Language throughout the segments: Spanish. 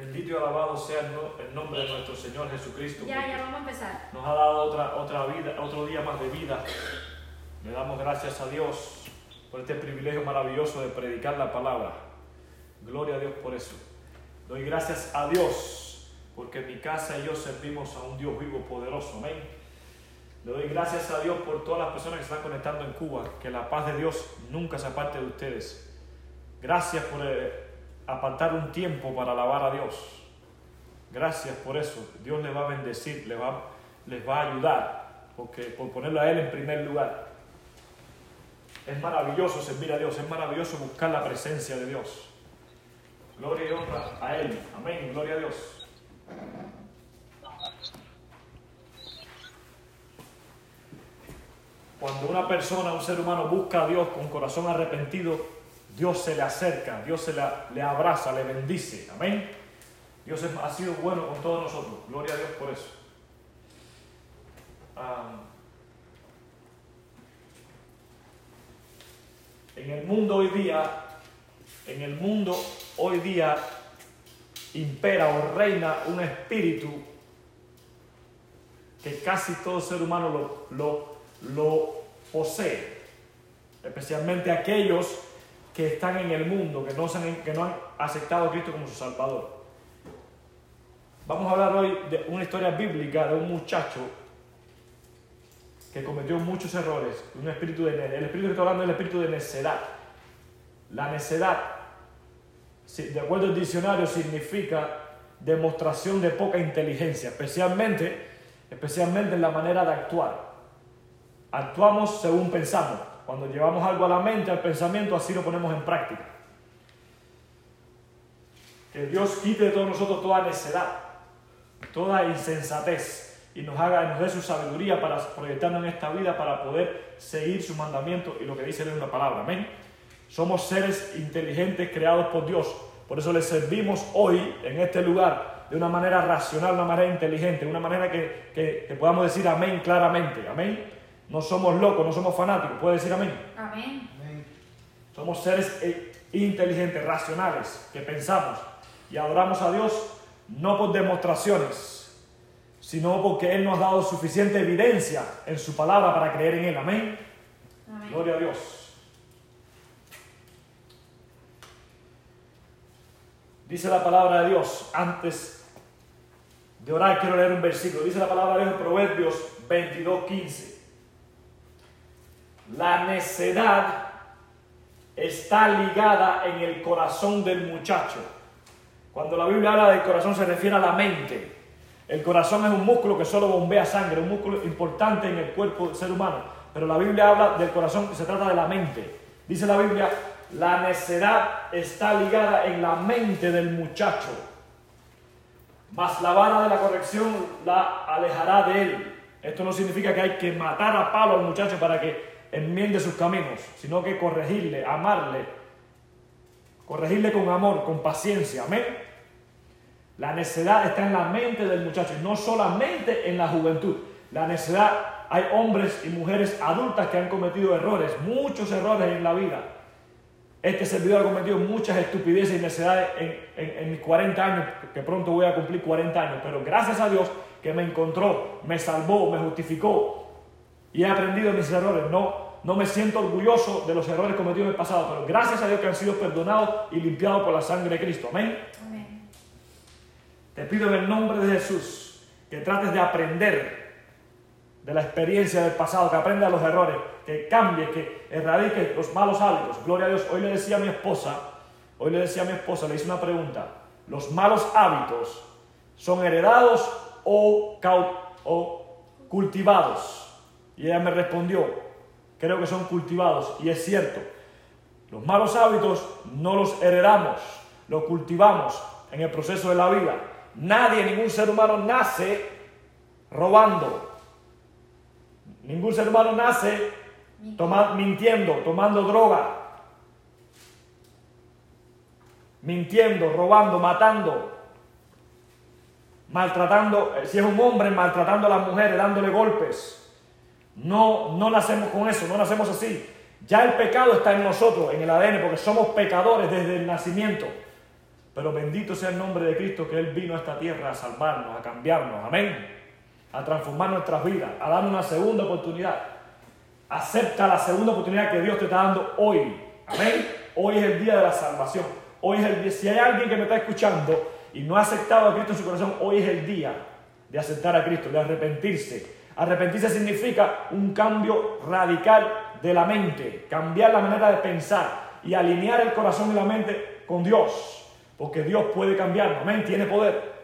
Bendito y alabado sea el, no- el nombre de nuestro Señor Jesucristo. Ya, ya vamos a empezar. Nos ha dado otra, otra vida, otro día más de vida. Le damos gracias a Dios por este privilegio maravilloso de predicar la palabra. Gloria a Dios por eso. Doy gracias a Dios porque mi casa y yo servimos a un Dios vivo, poderoso. Amén. Le doy gracias a Dios por todas las personas que se están conectando en Cuba. Que la paz de Dios nunca se aparte de ustedes. Gracias por eh, apartar un tiempo para alabar a Dios. Gracias por eso. Dios les va a bendecir, les va, les va a ayudar, porque, por ponerlo a Él en primer lugar. Es maravilloso servir a Dios, es maravilloso buscar la presencia de Dios. Gloria y honra a Él. Amén. Gloria a Dios. Cuando una persona, un ser humano busca a Dios con corazón arrepentido, Dios se le acerca, Dios se la- le abraza, le bendice. Amén. Dios ha sido bueno con todos nosotros. Gloria a Dios por eso. En el mundo hoy día, en el mundo hoy día impera o reina un espíritu que casi todo ser humano lo, lo, lo posee, especialmente aquellos que están en el mundo, que no, han, que no han aceptado a Cristo como su Salvador. Vamos a hablar hoy de una historia bíblica de un muchacho que cometió muchos errores, un espíritu de, el espíritu que estoy hablando es el espíritu de necedad. La necedad, de acuerdo al diccionario, significa demostración de poca inteligencia, especialmente, especialmente en la manera de actuar. Actuamos según pensamos. Cuando llevamos algo a la mente, al pensamiento, así lo ponemos en práctica. Que Dios quite de todos nosotros toda necedad, toda insensatez y nos haga, nos dé su sabiduría para proyectarnos en esta vida para poder seguir su mandamiento y lo que dice en la palabra. Amén. Somos seres inteligentes creados por Dios. Por eso le servimos hoy en este lugar de una manera racional, una manera inteligente, una manera que, que- que podamos decir amén claramente. Amén. No somos locos, no somos fanáticos. ¿Puede decir amén? Amén. Somos seres eh, inteligentes, racionales, que pensamos y adoramos a Dios no por demostraciones, sino porque Él nos ha dado suficiente evidencia en su palabra para creer en Él. Amén. Amén. Gloria a Dios. Dice la palabra de Dios, antes de orar quiero leer un versículo. Dice la palabra de Dios en Proverbios 22, 15. La necedad está ligada en el corazón del muchacho. Cuando la Biblia habla del corazón se refiere a la mente. El corazón es un músculo que solo bombea sangre, un músculo importante en el cuerpo del ser humano. Pero la Biblia habla del corazón, se trata de la mente. Dice la Biblia, la necedad está ligada en la mente del muchacho. Mas la vara de la corrección la alejará de él. Esto no significa que hay que matar a palo al muchacho para que enmiende sus caminos, sino que corregirle, amarle, corregirle con amor, con paciencia. Amén. La necedad está en la mente del muchacho no solamente en la juventud. La necedad, hay hombres y mujeres adultas que han cometido errores, muchos errores en la vida. Este servidor ha cometido muchas estupideces y necedades en, en- en mis 40 años, que pronto voy a cumplir 40 años, pero gracias a Dios que me encontró, me salvó, me justificó y he aprendido mis errores. No, no me siento orgulloso de los errores cometidos en el pasado, pero gracias a Dios que han sido perdonados y limpiados por la sangre de Cristo. Amén. Amén. Te pido en el nombre de Jesús que trates de aprender de la experiencia del pasado, que aprendas los errores, que cambies, que erradiques los malos hábitos. Gloria a Dios. Hoy le decía a mi esposa, hoy le decía a mi esposa, le hice una pregunta. ¿Los malos hábitos son heredados o cultivados? Y ella me respondió, creo que son cultivados. Y es cierto, los malos hábitos no los heredamos, los cultivamos en el proceso de la vida. Nadie, ningún ser humano nace robando. Ningún ser humano nace mintiendo, tomando droga, mintiendo, robando, matando, maltratando, eh, si es un hombre, maltratando a las mujeres, dándole golpes. No, no nacemos con eso, no nacemos así. Ya el pecado está en nosotros, en el ADN, porque somos pecadores desde el nacimiento. Pero bendito sea el nombre de Cristo que Él vino a esta tierra a salvarnos, a cambiarnos. Amén. A transformar nuestras vidas, a darnos una segunda oportunidad. Acepta la segunda oportunidad que Dios te está dando hoy. Amén. Hoy es el día de la salvación. Hoy es el día. Si hay alguien que me está escuchando y no ha aceptado a Cristo en su corazón, hoy es el día de aceptar a Cristo, de arrepentirse. Arrepentirse significa un cambio radical de la mente, cambiar la manera de pensar y alinear el corazón y la mente con Dios, porque Dios puede cambiar, amén, tiene poder.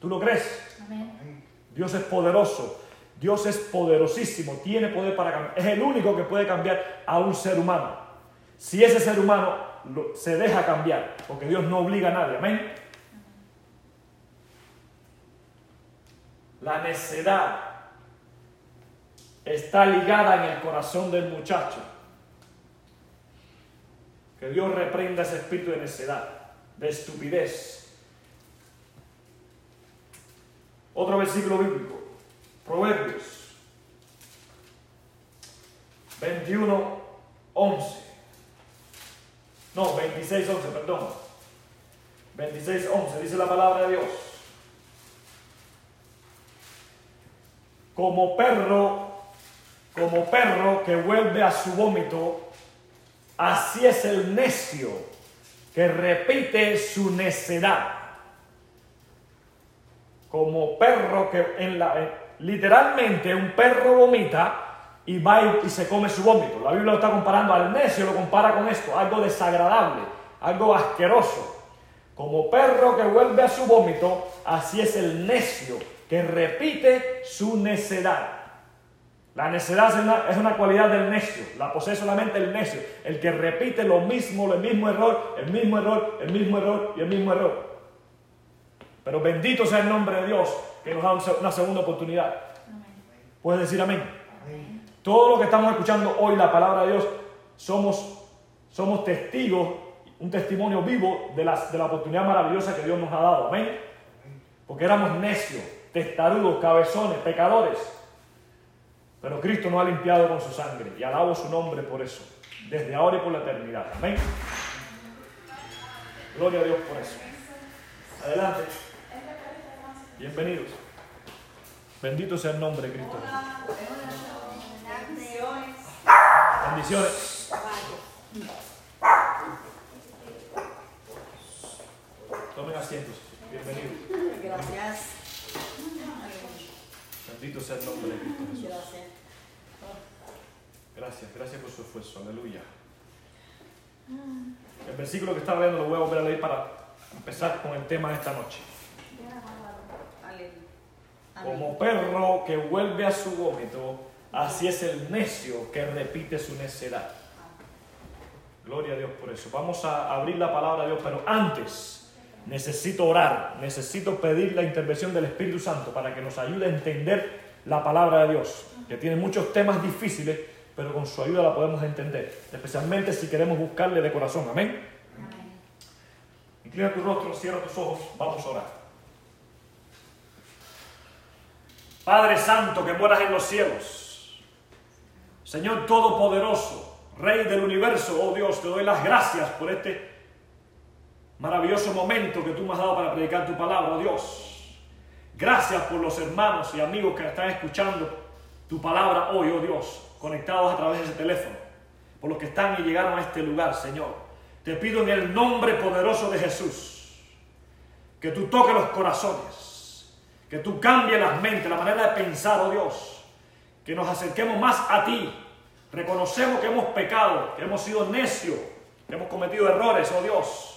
¿Tú lo crees? Amén. Dios es poderoso, Dios es poderosísimo, tiene poder para cambiar. Es el único que puede cambiar a un ser humano. Si ese ser humano se deja cambiar, porque Dios no obliga a nadie, amén. La necedad está ligada en el corazón del muchacho. Que Dios reprenda ese espíritu de necedad, de estupidez. Otro versículo bíblico, Proverbios 21, 11. No, 26, 11, perdón. 26, 11, dice la palabra de Dios. Como perro, como perro que vuelve a su vómito, así es el necio que repite su necedad. Como perro que en la eh, literalmente un perro vomita y va y, se come su vómito. La Biblia lo está comparando al necio, lo compara con esto, algo desagradable, algo asqueroso. Como perro que vuelve a su vómito, así es el necio que repite su necedad. La necedad es una, cualidad del necio, la posee solamente el necio, el que repite lo mismo, el mismo error, el mismo error, el mismo error y el mismo error. Pero bendito sea el nombre de Dios que nos da una segunda oportunidad. ¿Puedes decir amén? Todo lo que estamos escuchando hoy, la palabra de Dios, somos, somos testigos, un testimonio vivo de la, de la oportunidad maravillosa que Dios nos ha dado. Amén. Porque éramos necios, testarudos, cabezones, pecadores. Pero Cristo nos ha limpiado con su sangre y alabo su nombre por eso, desde ahora y por la eternidad. Amén. Gloria a Dios por eso. Adelante. Bienvenidos. Bendito sea el nombre de Cristo. Bendiciones. Tomen asientos. Bienvenidos. Gracias. Bendito sea el nombre de Cristo Jesús. Gracias, gracias por su esfuerzo. Aleluya. El versículo que estaba leyendo lo voy a volver a leer para empezar con el tema de esta noche. Como perro que vuelve a su vómito, así es el necio que repite su necedad. Gloria a Dios por eso. Vamos a abrir la palabra de Dios, pero antes necesito orar, necesito pedir la intervención del Espíritu Santo para que nos ayude a entender la palabra de Dios, que tiene muchos temas difíciles, pero con su ayuda la podemos entender, especialmente si queremos buscarle de corazón. Amén. Inclina tu rostro, cierra tus ojos, vamos a orar. Padre Santo que mueras en los cielos, Señor Todopoderoso, Rey del universo, oh Dios, te doy las gracias por este Maravilloso momento que tú me has dado para predicar tu palabra, Dios. Gracias por los hermanos y amigos que están escuchando tu palabra hoy, oh Dios, conectados a través de ese teléfono. Por los que están y llegaron a este lugar, Señor. Te pido en el nombre poderoso de Jesús que tú toques los corazones, que tú cambies las mentes, la manera de pensar, oh Dios. Que nos acerquemos más a ti. Reconocemos que hemos pecado, que hemos sido necios, que hemos cometido errores, oh Dios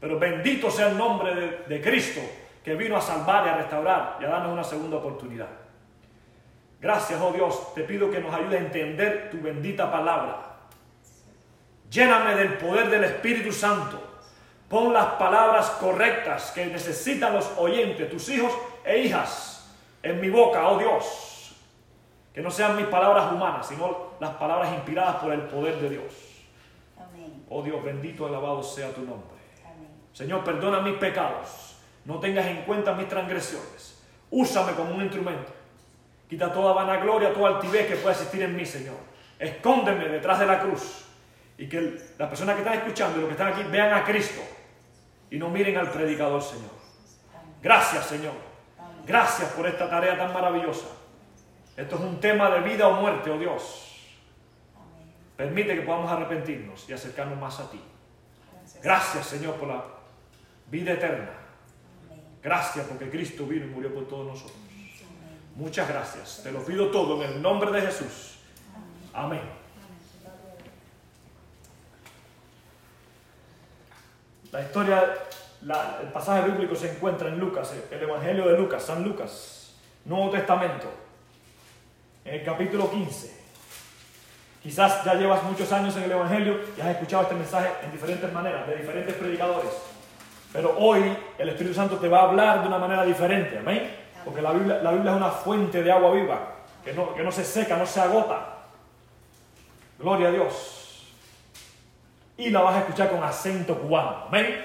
pero bendito sea el nombre de, Cristo que vino a salvar y a restaurar y a darnos una segunda oportunidad. Gracias, oh Dios, te pido que nos ayude a entender tu bendita palabra. Lléname del poder del Espíritu Santo. Pon las palabras correctas que necesitan los oyentes, tus hijos e hijas, en mi boca, oh Dios. Que no sean mis palabras humanas, sino las palabras inspiradas por el poder de Dios. Amén. Oh Dios, bendito, alabado sea tu nombre. Señor, perdona mis pecados. No tengas en cuenta mis transgresiones. Úsame como un instrumento. Quita toda vanagloria, toda altivez que pueda existir en mí, Señor. Escóndeme detrás de la cruz. Y que las personas que están escuchando y los que están aquí vean a Cristo. y no miren al predicador, Señor. Gracias, Señor. Gracias por esta tarea tan maravillosa. Esto es un tema de vida o muerte, oh Dios. Permite que podamos arrepentirnos y acercarnos más a ti. Gracias, Señor, por la vida eterna. Gracias porque Cristo vino y murió por todos nosotros. Muchas gracias. Te lo pido todo en el nombre de Jesús. Amén. La historia, el pasaje bíblico se encuentra en Lucas, el Evangelio de Lucas, San Lucas, Nuevo Testamento, en el capítulo 15. Quizás ya llevas muchos años en el Evangelio y has escuchado este mensaje en diferentes maneras, de diferentes predicadores. Pero hoy el Espíritu Santo te va a hablar de una manera diferente, amén. Porque la Biblia, la Biblia es una fuente de agua viva, que no, que no se seca, no se agota. Gloria a Dios. Y la vas a escuchar con acento cubano, amén.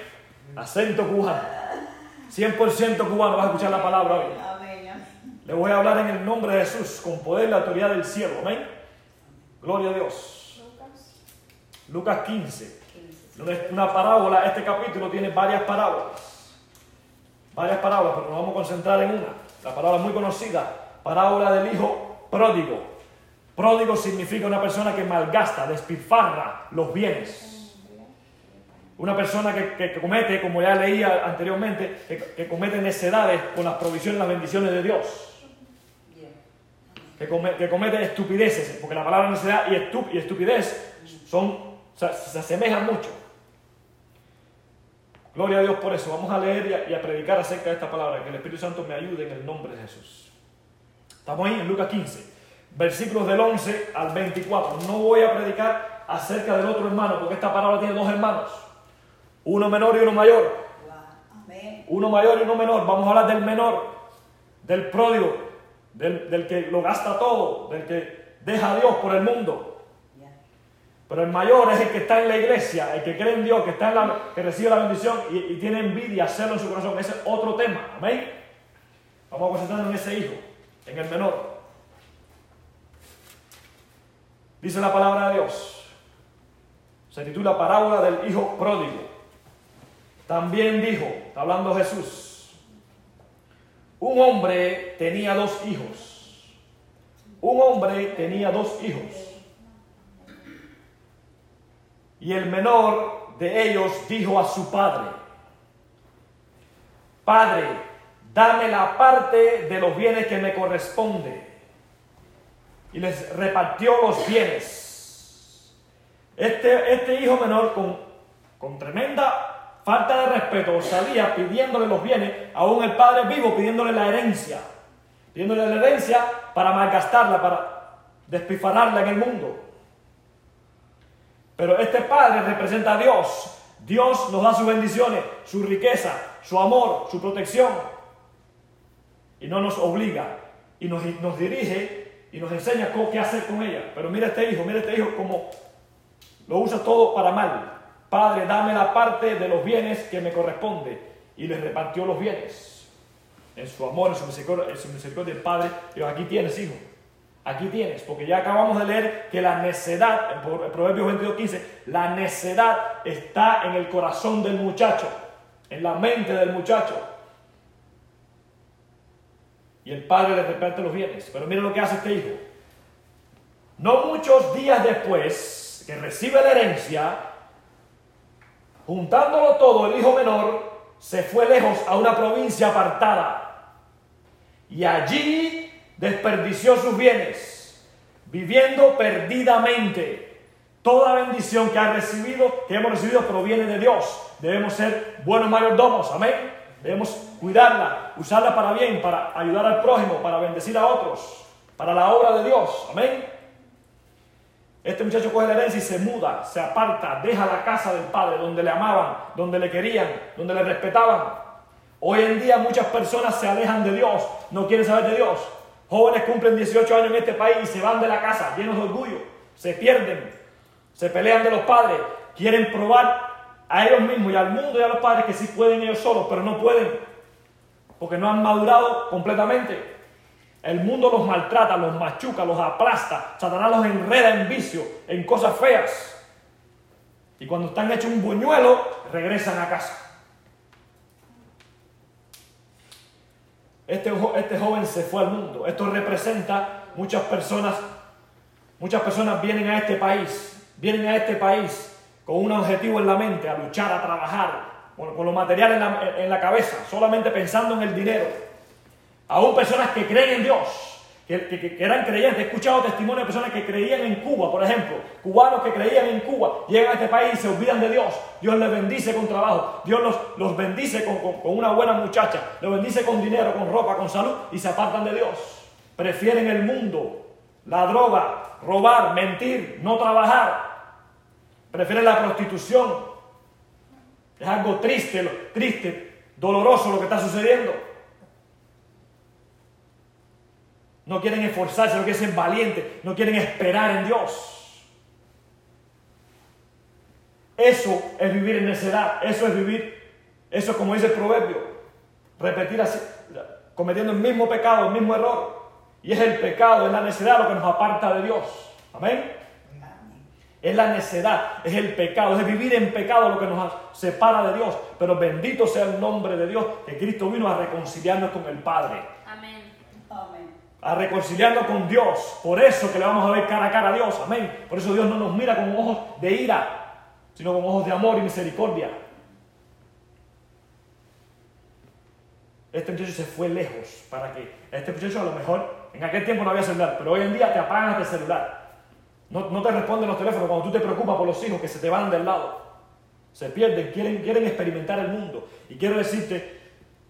Acento cubano. 100% cubano vas a escuchar la palabra hoy. Le voy a hablar en el nombre de Jesús, con poder y la autoridad del cielo, amén. Gloria a Dios. Lucas 15 una parábola, este capítulo tiene varias parábolas. Varias parábolas, pero nos vamos a concentrar en una. La parábola muy conocida, parábola del hijo pródigo. Pródigo significa una persona que malgasta, despilfarra los bienes. Una persona que, comete, como ya leía anteriormente, que, comete necedades con las provisiones las bendiciones de Dios. Que, comete estupideces, porque la palabra necedad y, estupidez son, se asemejan mucho. Gloria a Dios por eso. Vamos a leer y a, predicar acerca de esta palabra. Que el Espíritu Santo me ayude en el nombre de Jesús. Estamos ahí en Lucas 15, versículos del 11 al 24. No voy a predicar acerca del otro hermano, porque esta palabra tiene dos hermanos. Uno menor y uno mayor. Uno mayor y uno menor. Vamos a hablar del menor, del pródigo, del, que lo gasta todo, del que deja a Dios por el mundo. Pero el mayor es el que está en la iglesia, el que cree en Dios, que, está en la, que recibe la bendición y, tiene envidia, hacerlo en su corazón. Ese es otro tema. Amén. Vamos a concentrarnos en ese hijo, en el menor. Dice la palabra de Dios. Se titula Parábola del Hijo Pródigo. También dijo, está hablando Jesús, un hombre tenía dos hijos. Un hombre tenía dos hijos. Y el menor de ellos dijo a su padre, Padre, dame la parte de los bienes que me corresponde. Y les repartió los bienes. Este, este hijo menor con, con tremenda falta de respeto salía pidiéndole los bienes, aún el padre vivo pidiéndole la herencia, pidiéndole la herencia para malgastarla, para despifararla en el mundo. Pero este Padre representa a Dios. Dios nos da sus bendiciones, su riqueza, su amor, su protección. Y no nos obliga y nos, nos dirige y nos enseña cómo, qué hacer con ella. Pero mira este hijo, mira este hijo como lo usa todo para mal. Padre, dame la parte de los bienes que me corresponde. Y le repartió los bienes. En su amor, en su misericordia, en su misericordia del Padre. Dijo, aquí tienes, hijo. Aquí tienes, porque ya acabamos de leer que la necedad, en Proverbios 22, 15, la necedad está en el corazón del muchacho, en la mente del muchacho. Y el padre le reparte los bienes. Pero mira lo que hace este hijo. No muchos días después que recibe la herencia, juntándolo todo, el hijo menor se fue lejos a una provincia apartada. Y allí desperdició sus bienes, viviendo perdidamente. Toda bendición que ha recibido, que hemos recibido, proviene de Dios. Debemos ser buenos mayordomos, amén. Debemos cuidarla, usarla para bien, para ayudar al prójimo, para bendecir a otros, para la obra de Dios, amén. Este muchacho coge la herencia y se muda, se aparta, deja la casa del padre donde le amaban, donde le querían, donde le respetaban. Hoy en día muchas personas se alejan de Dios, no quieren saber de Dios, Jóvenes cumplen 18 años en este país y se van de la casa llenos de orgullo, se pierden, se pelean de los padres, quieren probar a ellos mismos y al mundo y a los padres que sí pueden ellos solos, pero no pueden, porque no han madurado completamente. El mundo los maltrata, los machuca, los aplasta, Satanás los enreda en vicio, en cosas feas. Y cuando están hechos un buñuelo, regresan a casa. Este, este joven se fue al mundo. Esto representa muchas personas, muchas personas vienen a este país, vienen a este país con un objetivo en la mente, a luchar, a trabajar, con, con lo material en la, en la cabeza, solamente pensando en el dinero. Aún personas que creen en Dios, que, eran creyentes. He escuchado testimonios de personas que creían en Cuba, por ejemplo, cubanos que creían en Cuba, llegan a este país y se olvidan de Dios. Dios les bendice con trabajo, Dios los, los bendice con, con una buena muchacha, los bendice con dinero, con ropa, con salud y se apartan de Dios. Prefieren el mundo, la droga, robar, mentir, no trabajar. Prefieren la prostitución. Es algo triste, triste, doloroso lo que está sucediendo. No quieren esforzarse, no quieren ser valientes, no quieren esperar en Dios. Eso es vivir en necedad, eso es vivir, eso es como dice el proverbio, repetir así, cometiendo el mismo pecado, el mismo error. Y es el pecado, es la necedad lo que nos aparta de Dios. Amén. Es la necedad, es el pecado, es vivir en pecado lo que nos separa de Dios. Pero bendito sea el nombre de Dios, que Cristo vino a reconciliarnos con el Padre a reconciliarnos con Dios. Por eso que le vamos a ver cara a cara a Dios. Amén. Por eso Dios no nos mira con ojos de ira, sino con ojos de amor y misericordia. Este muchacho se fue lejos para que este muchacho a lo mejor en aquel tiempo no había celular, pero hoy en día te apagan el celular. No, no te responden los teléfonos cuando tú te preocupas por los hijos que se te van del lado. Se pierden, quieren, quieren experimentar el mundo. Y quiero decirte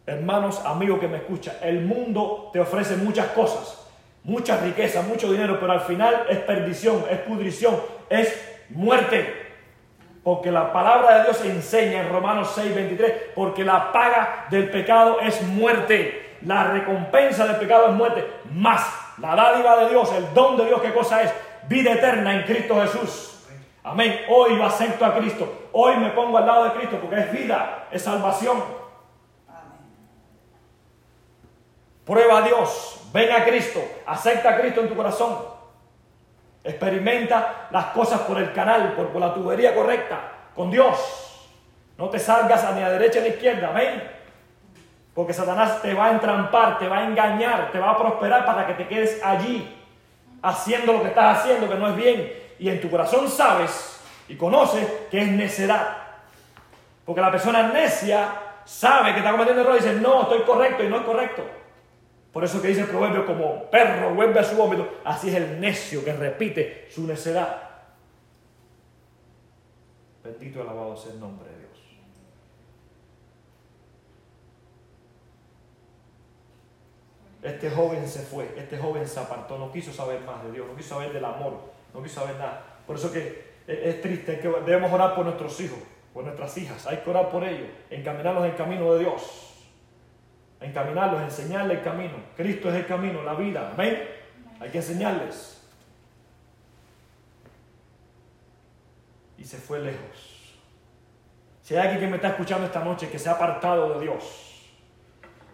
hermanos, amigos que me escuchan, el mundo te ofrece muchas cosas, mucha riqueza, mucho dinero, pero al final es perdición, es pudrición, es muerte. Porque la palabra de Dios enseña en Romanos 6, 23, porque la paga del pecado es muerte, la recompensa del pecado es muerte, más la dádiva de Dios, el don de Dios, ¿qué cosa es? Vida eterna en Cristo Jesús. Amén. Hoy lo acepto a Cristo. Hoy me pongo al lado de Cristo porque es vida, es salvación. Prueba a Dios, ven a Cristo, acepta a Cristo en tu corazón. Experimenta las cosas por el canal, por, la tubería correcta, con Dios. No te salgas ni a derecha ni a izquierda, amén. Porque Satanás te va a entrampar, te va a engañar, te va a prosperar para que te quedes allí, haciendo lo que estás haciendo, que no es bien. Y en tu corazón sabes y conoces que es necedad. Porque la persona necia sabe que está cometiendo error y dice, no, estoy correcto y no es correcto. Por eso que dice el proverbio, como perro vuelve a su vómito, así es el necio que repite su necedad. Bendito y alabado sea el nombre de Dios. Este joven se fue, este joven se apartó, no quiso saber más de Dios, no quiso saber del amor, no quiso saber nada. Por eso que es triste, que debemos orar por nuestros hijos, por nuestras hijas, hay que orar por ellos, encaminarlos en el camino de Dios encaminarlos, enseñarles el camino. Cristo es el camino, la vida. Amén. Hay que enseñarles. Y se fue lejos. Si hay alguien que me está escuchando esta noche que se ha apartado de Dios,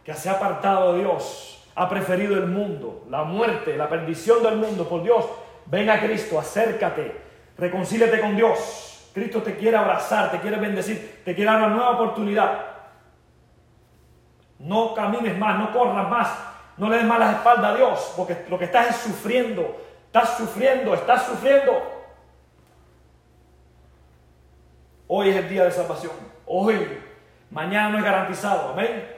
que se ha apartado de Dios, ha preferido el mundo, la muerte, la perdición del mundo por Dios, ven a Cristo, acércate, reconcílete con Dios. Cristo te quiere abrazar, te quiere bendecir, te quiere dar una nueva oportunidad. No camines más, no corras más, no le des más la espalda a Dios, porque lo que estás es sufriendo, estás sufriendo, estás sufriendo. Hoy es el día de salvación, hoy, mañana no es garantizado, amén.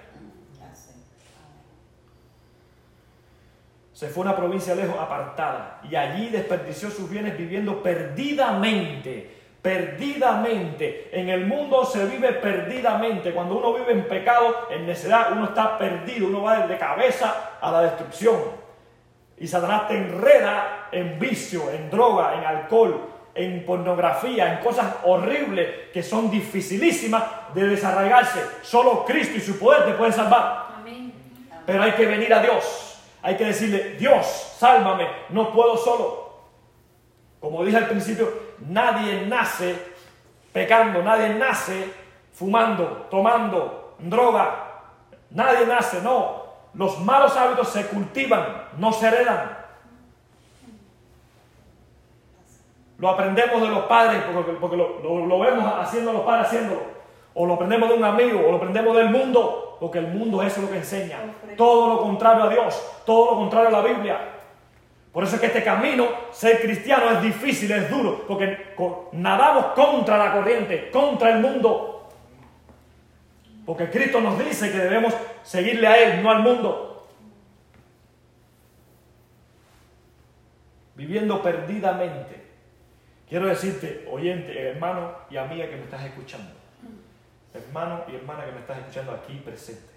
Se fue a una provincia lejos, apartada, y allí desperdició sus bienes viviendo perdidamente perdidamente. En el mundo se vive perdidamente. Cuando uno vive en pecado, en necedad, uno está perdido, uno va de cabeza a la destrucción. Y Satanás te enreda en vicio, en droga, en alcohol, en pornografía, en cosas horribles que son dificilísimas de desarraigarse. Solo Cristo y su poder te pueden salvar. Pero hay que venir a Dios. Hay que decirle, Dios, sálvame, no puedo solo. Como dije al principio, nadie nace pecando, nadie nace fumando, tomando droga. Nadie nace, no. Los malos hábitos se cultivan, no se heredan. Lo aprendemos de los padres porque, lo, vemos haciendo los padres haciéndolo. O lo aprendemos de un amigo, o lo aprendemos del mundo. porque el mundo eso es lo que enseña. Todo lo contrario a Dios, todo lo contrario a la Biblia. Por eso es que este camino, ser cristiano, es difícil, es duro, porque nadamos contra la corriente, contra el mundo. Porque Cristo nos dice que debemos seguirle a Él, no al mundo. Viviendo perdidamente. Quiero decirte, oyente, hermano y amiga que me estás escuchando, hermano y hermana que me estás escuchando aquí presente.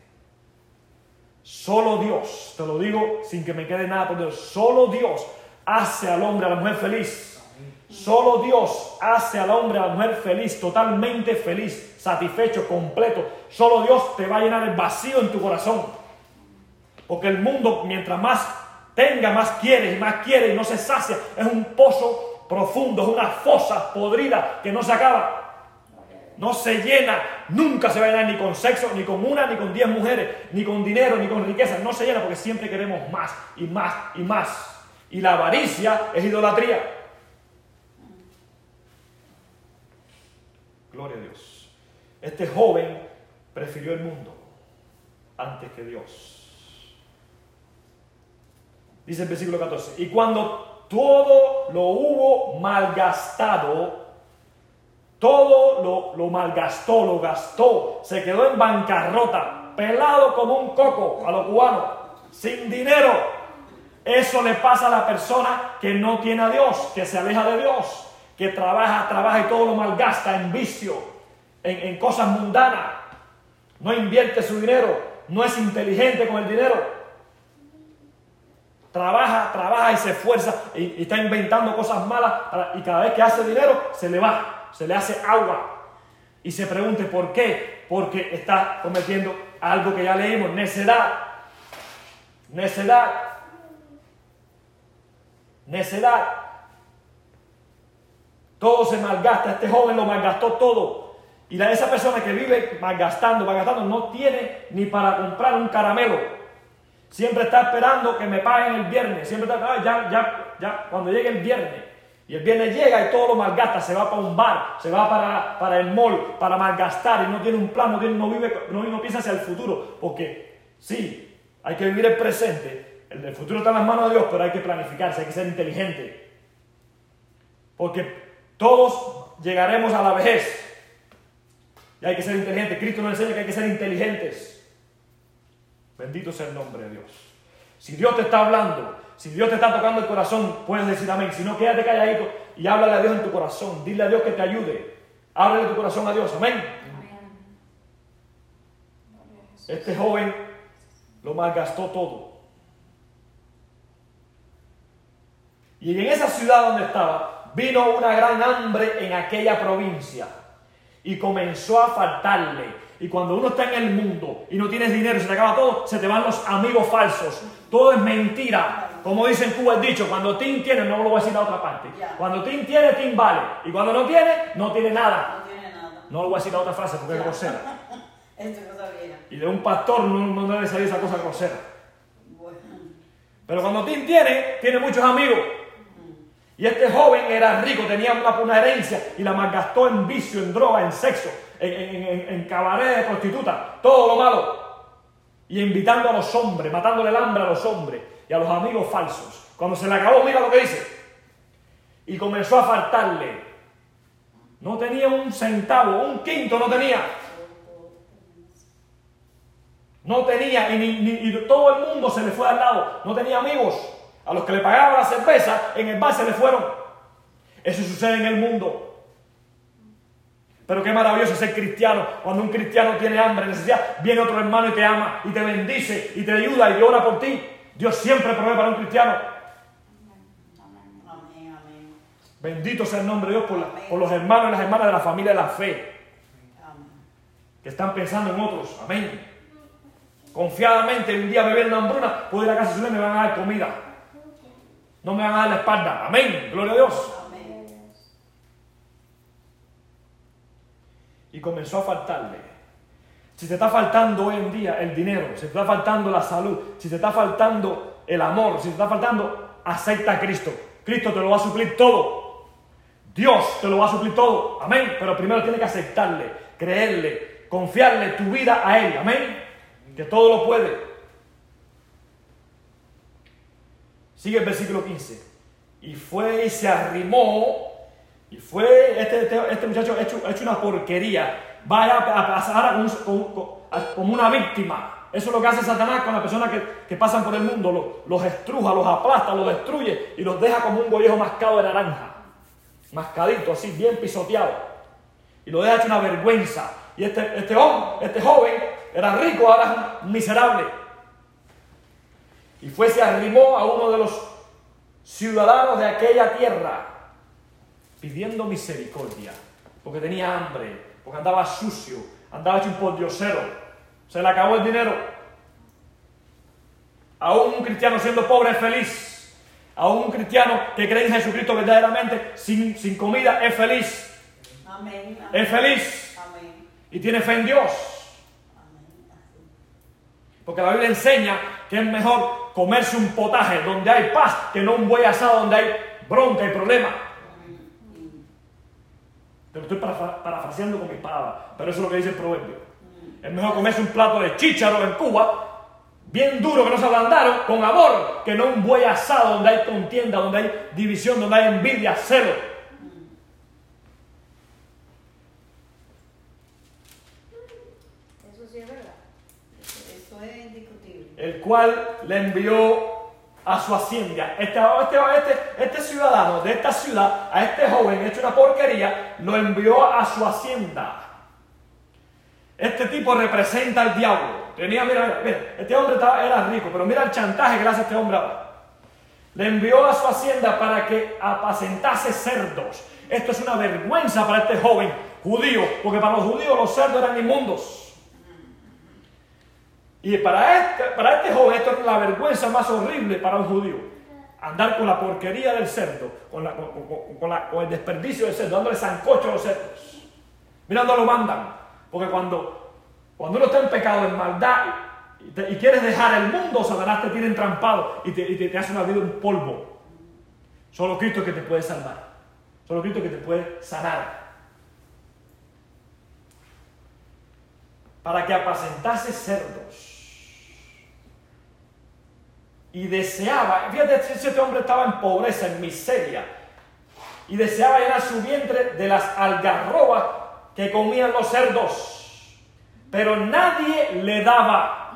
Solo Dios, te lo digo sin que me quede nada por Dios, solo Dios hace al hombre, a la mujer feliz. Solo Dios hace al hombre, a la mujer feliz, totalmente feliz, satisfecho, completo. Solo Dios te va a llenar el vacío en tu corazón. Porque el mundo, mientras más tenga, más quiere y más quiere y no se sacia, es un pozo profundo, es una fosa podrida que no se acaba. No se llena, nunca se va a llenar ni con sexo, ni con una, ni con diez mujeres, ni con dinero, ni con riqueza. No se llena porque siempre queremos más y más y más. Y la avaricia es idolatría. Gloria a Dios. Este joven prefirió el mundo antes que Dios. Dice el versículo 14. Y cuando todo lo hubo malgastado, todo lo, lo malgastó, lo gastó, se quedó en bancarrota, pelado como un coco a los cubanos, sin dinero. Eso le pasa a la persona que no tiene a Dios, que se aleja de Dios que trabaja, trabaja y todo lo malgasta en vicio, en, cosas mundanas. No invierte su dinero, no es inteligente con el dinero. Trabaja, trabaja y se esfuerza y, está inventando cosas malas y cada vez que hace dinero se le va, se le hace agua. Y se pregunte por qué, porque está cometiendo algo que ya leímos, necedad. Necedad. Necedad. Todo se malgasta. Este joven lo malgastó todo. Y la, esa persona que vive malgastando, malgastando, no tiene ni para comprar un caramelo. Siempre está esperando que me paguen el viernes. Siempre está, ah, ya, ya, ya, cuando llegue el viernes. Y el viernes llega y todo lo malgasta, se va para un bar, se va para, para el mall, para malgastar y no tiene un plan, no, tiene, no, vive, no, no piensa hacia el futuro. Porque sí, hay que vivir el presente. El, futuro está en las manos de Dios, pero hay que planificarse, hay que ser inteligente. Porque todos llegaremos a la vejez. Y hay que ser inteligentes. Cristo nos enseña que hay que ser inteligentes. Bendito sea el nombre de Dios. Si Dios te está hablando, si Dios te está tocando el corazón, puedes decir amén. Si no, quédate calladito y háblale a Dios en tu corazón. Dile a Dios que te ayude. Háblale tu corazón a Dios. Amén. Este joven lo malgastó todo. Y en esa ciudad donde estaba, vino una gran hambre en aquella provincia y comenzó a faltarle. Y cuando uno está en el mundo y no tienes dinero se te acaba todo, se te van los amigos falsos. Todo es mentira. Como dicen Cuba el dicho, cuando Tim tiene, no lo voy a decir a otra parte. Cuando Tim tiene, Tim vale. Y cuando no tiene, no tiene nada. No lo voy a decir a otra frase porque es grosera. Y de un pastor no, no debe salir esa cosa grosera. Pero cuando Tim tiene, tiene muchos amigos. Y este joven era rico, tenía una, herencia y la malgastó en vicio, en droga, en sexo, en, en, en cabaret de prostituta, todo lo malo. Y invitando a los hombres, matándole el hambre a los hombres y a los amigos falsos. Cuando se le acabó, mira lo que dice. Y comenzó a faltarle. No tenía un centavo, un quinto no tenía. No tenía, y, y todo el mundo se le fue al lado. No tenía amigos. A los que le pagaban la cerveza, en el bar se le fueron. Eso sucede en el mundo. Pero qué maravilloso ser cristiano. Cuando un cristiano tiene hambre, necesidad, viene otro hermano y te ama, y te bendice, y te ayuda, y ora por ti. Dios siempre provee para un cristiano. Bendito sea el nombre de Dios por, los hermanos y las hermanas de la familia de la fe. Que están pensando en otros. Amén. Confiadamente, un día bebiendo hambruna, puedo ir a casa y me van a dar comida no me van a dar la espalda. Amén. Gloria a Dios. Y comenzó a faltarle. Si te está faltando hoy en día el dinero, si te está faltando la salud, si te está faltando el amor, si te está faltando, acepta a Cristo. Cristo te lo va a suplir todo. Dios te lo va a suplir todo. Amén. Pero primero tienes que aceptarle, creerle, confiarle tu vida a Él. Amén. que todo lo puede. Sigue el versículo 15. Y fue y se arrimó, y fue este, este, este muchacho hecho, hecho una porquería, vaya a pasar como una víctima. Eso es lo que hace Satanás con las personas que, pasan por el mundo. Los, los, estruja, los aplasta, los destruye y los deja como un gollejo mascado de naranja. Mascadito, así, bien pisoteado. Y lo deja hecho una vergüenza. Y este, este, hombre, este joven era rico, ahora es miserable. Y fue, se arrimó a uno de los ciudadanos de aquella tierra, pidiendo misericordia, porque tenía hambre, porque andaba sucio, andaba hecho un pordiosero, se le acabó el dinero. Aún un cristiano siendo pobre es feliz. Aún un cristiano que cree en Jesucristo verdaderamente, sin, sin comida, es feliz. Amén. Es feliz. Amén. Y tiene fe en Dios. Porque la Biblia enseña que es mejor comerse un potaje donde hay paz que no un buey asado donde hay bronca y problema. Te lo estoy parafraseando con mis palabras, pero eso es lo que dice el proverbio. Es mejor comerse un plato de chícharo en Cuba, bien duro que no se ablandaron, con amor, que no un buey asado donde hay contienda, donde hay división, donde hay envidia, celo. Eso sí es verdad. Eso es indiscutible. El cual le envió a su hacienda. Este, este, este, este, ciudadano de esta ciudad, a este joven hecho una porquería, lo envió a su hacienda. Este tipo representa al diablo. Tenía, mira, mira, este hombre estaba, era rico, pero mira el chantaje que le hace este hombre ahora. Le envió a su hacienda para que apacentase cerdos. Esto es una vergüenza para este joven judío, porque para los judíos los cerdos eran inmundos. Y para este, para este joven esto es la vergüenza más horrible para un judío. Andar con la porquería del cerdo, con, con el desperdicio del cerdo, dándole sancocho a los cerdos. Mira dónde lo mandan. Porque cuando, cuando uno está en pecado, en maldad, y, quieres dejar el mundo, Satanás te tiene entrampado y te, hace una vida en polvo. Solo Cristo es que te puede salvar. Solo Cristo es que te puede sanar. Para que apacentase cerdos. Y deseaba, fíjate este hombre estaba en pobreza, en miseria. Y deseaba llenar su vientre de las algarrobas que comían los cerdos, pero nadie le daba.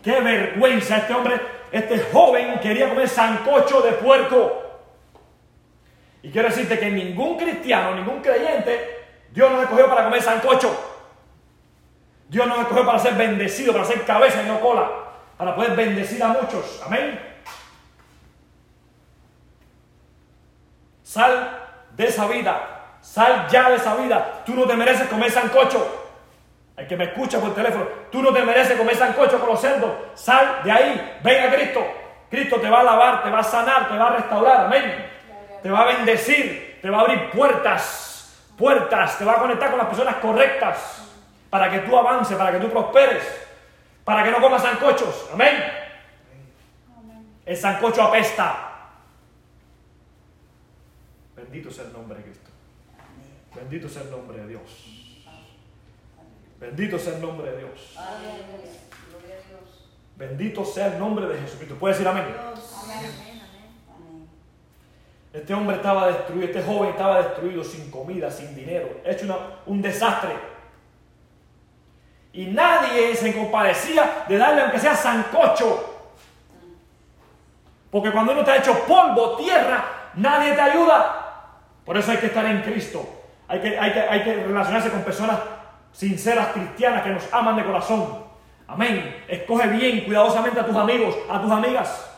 Qué vergüenza este hombre, este joven quería comer sancocho de puerco. Y quiero decirte que ningún cristiano, ningún creyente, Dios nos escogió para comer sancocho. Dios nos escogió para ser bendecido, para ser cabeza y no cola, para poder bendecir a muchos. Amén. Sal de esa vida Sal ya de esa vida. Tú no te mereces comer sancocho. El que me escucha por teléfono, tú no te mereces comer sancocho con los cerdos. Sal de ahí. Ven a Cristo. Cristo te va a lavar, te va a sanar, te va a restaurar. Amén. Te va a bendecir, te va a abrir puertas. Puertas. Te va a conectar con las personas correctas. Para que tú avances, para que tú prosperes. Para que no comas sancochos. Amén. El sancocho apesta. Bendito sea el nombre de Cristo. Bendito sea el nombre de Dios. Bendito sea el nombre de Dios. Bendito sea el nombre de Jesucristo. ¿Puede decir amén? Este hombre estaba destruido, este joven estaba destruido sin comida, sin dinero, hecho un desastre. Y nadie se compadecía de darle aunque sea sancocho. Porque cuando uno ha hecho polvo, tierra, nadie te ayuda. Por eso hay que estar en Cristo. Hay que, hay, que, relacionarse con personas sinceras, cristianas, que nos aman de corazón. Amén. Escoge bien, cuidadosamente a tus amigos, a tus amigas.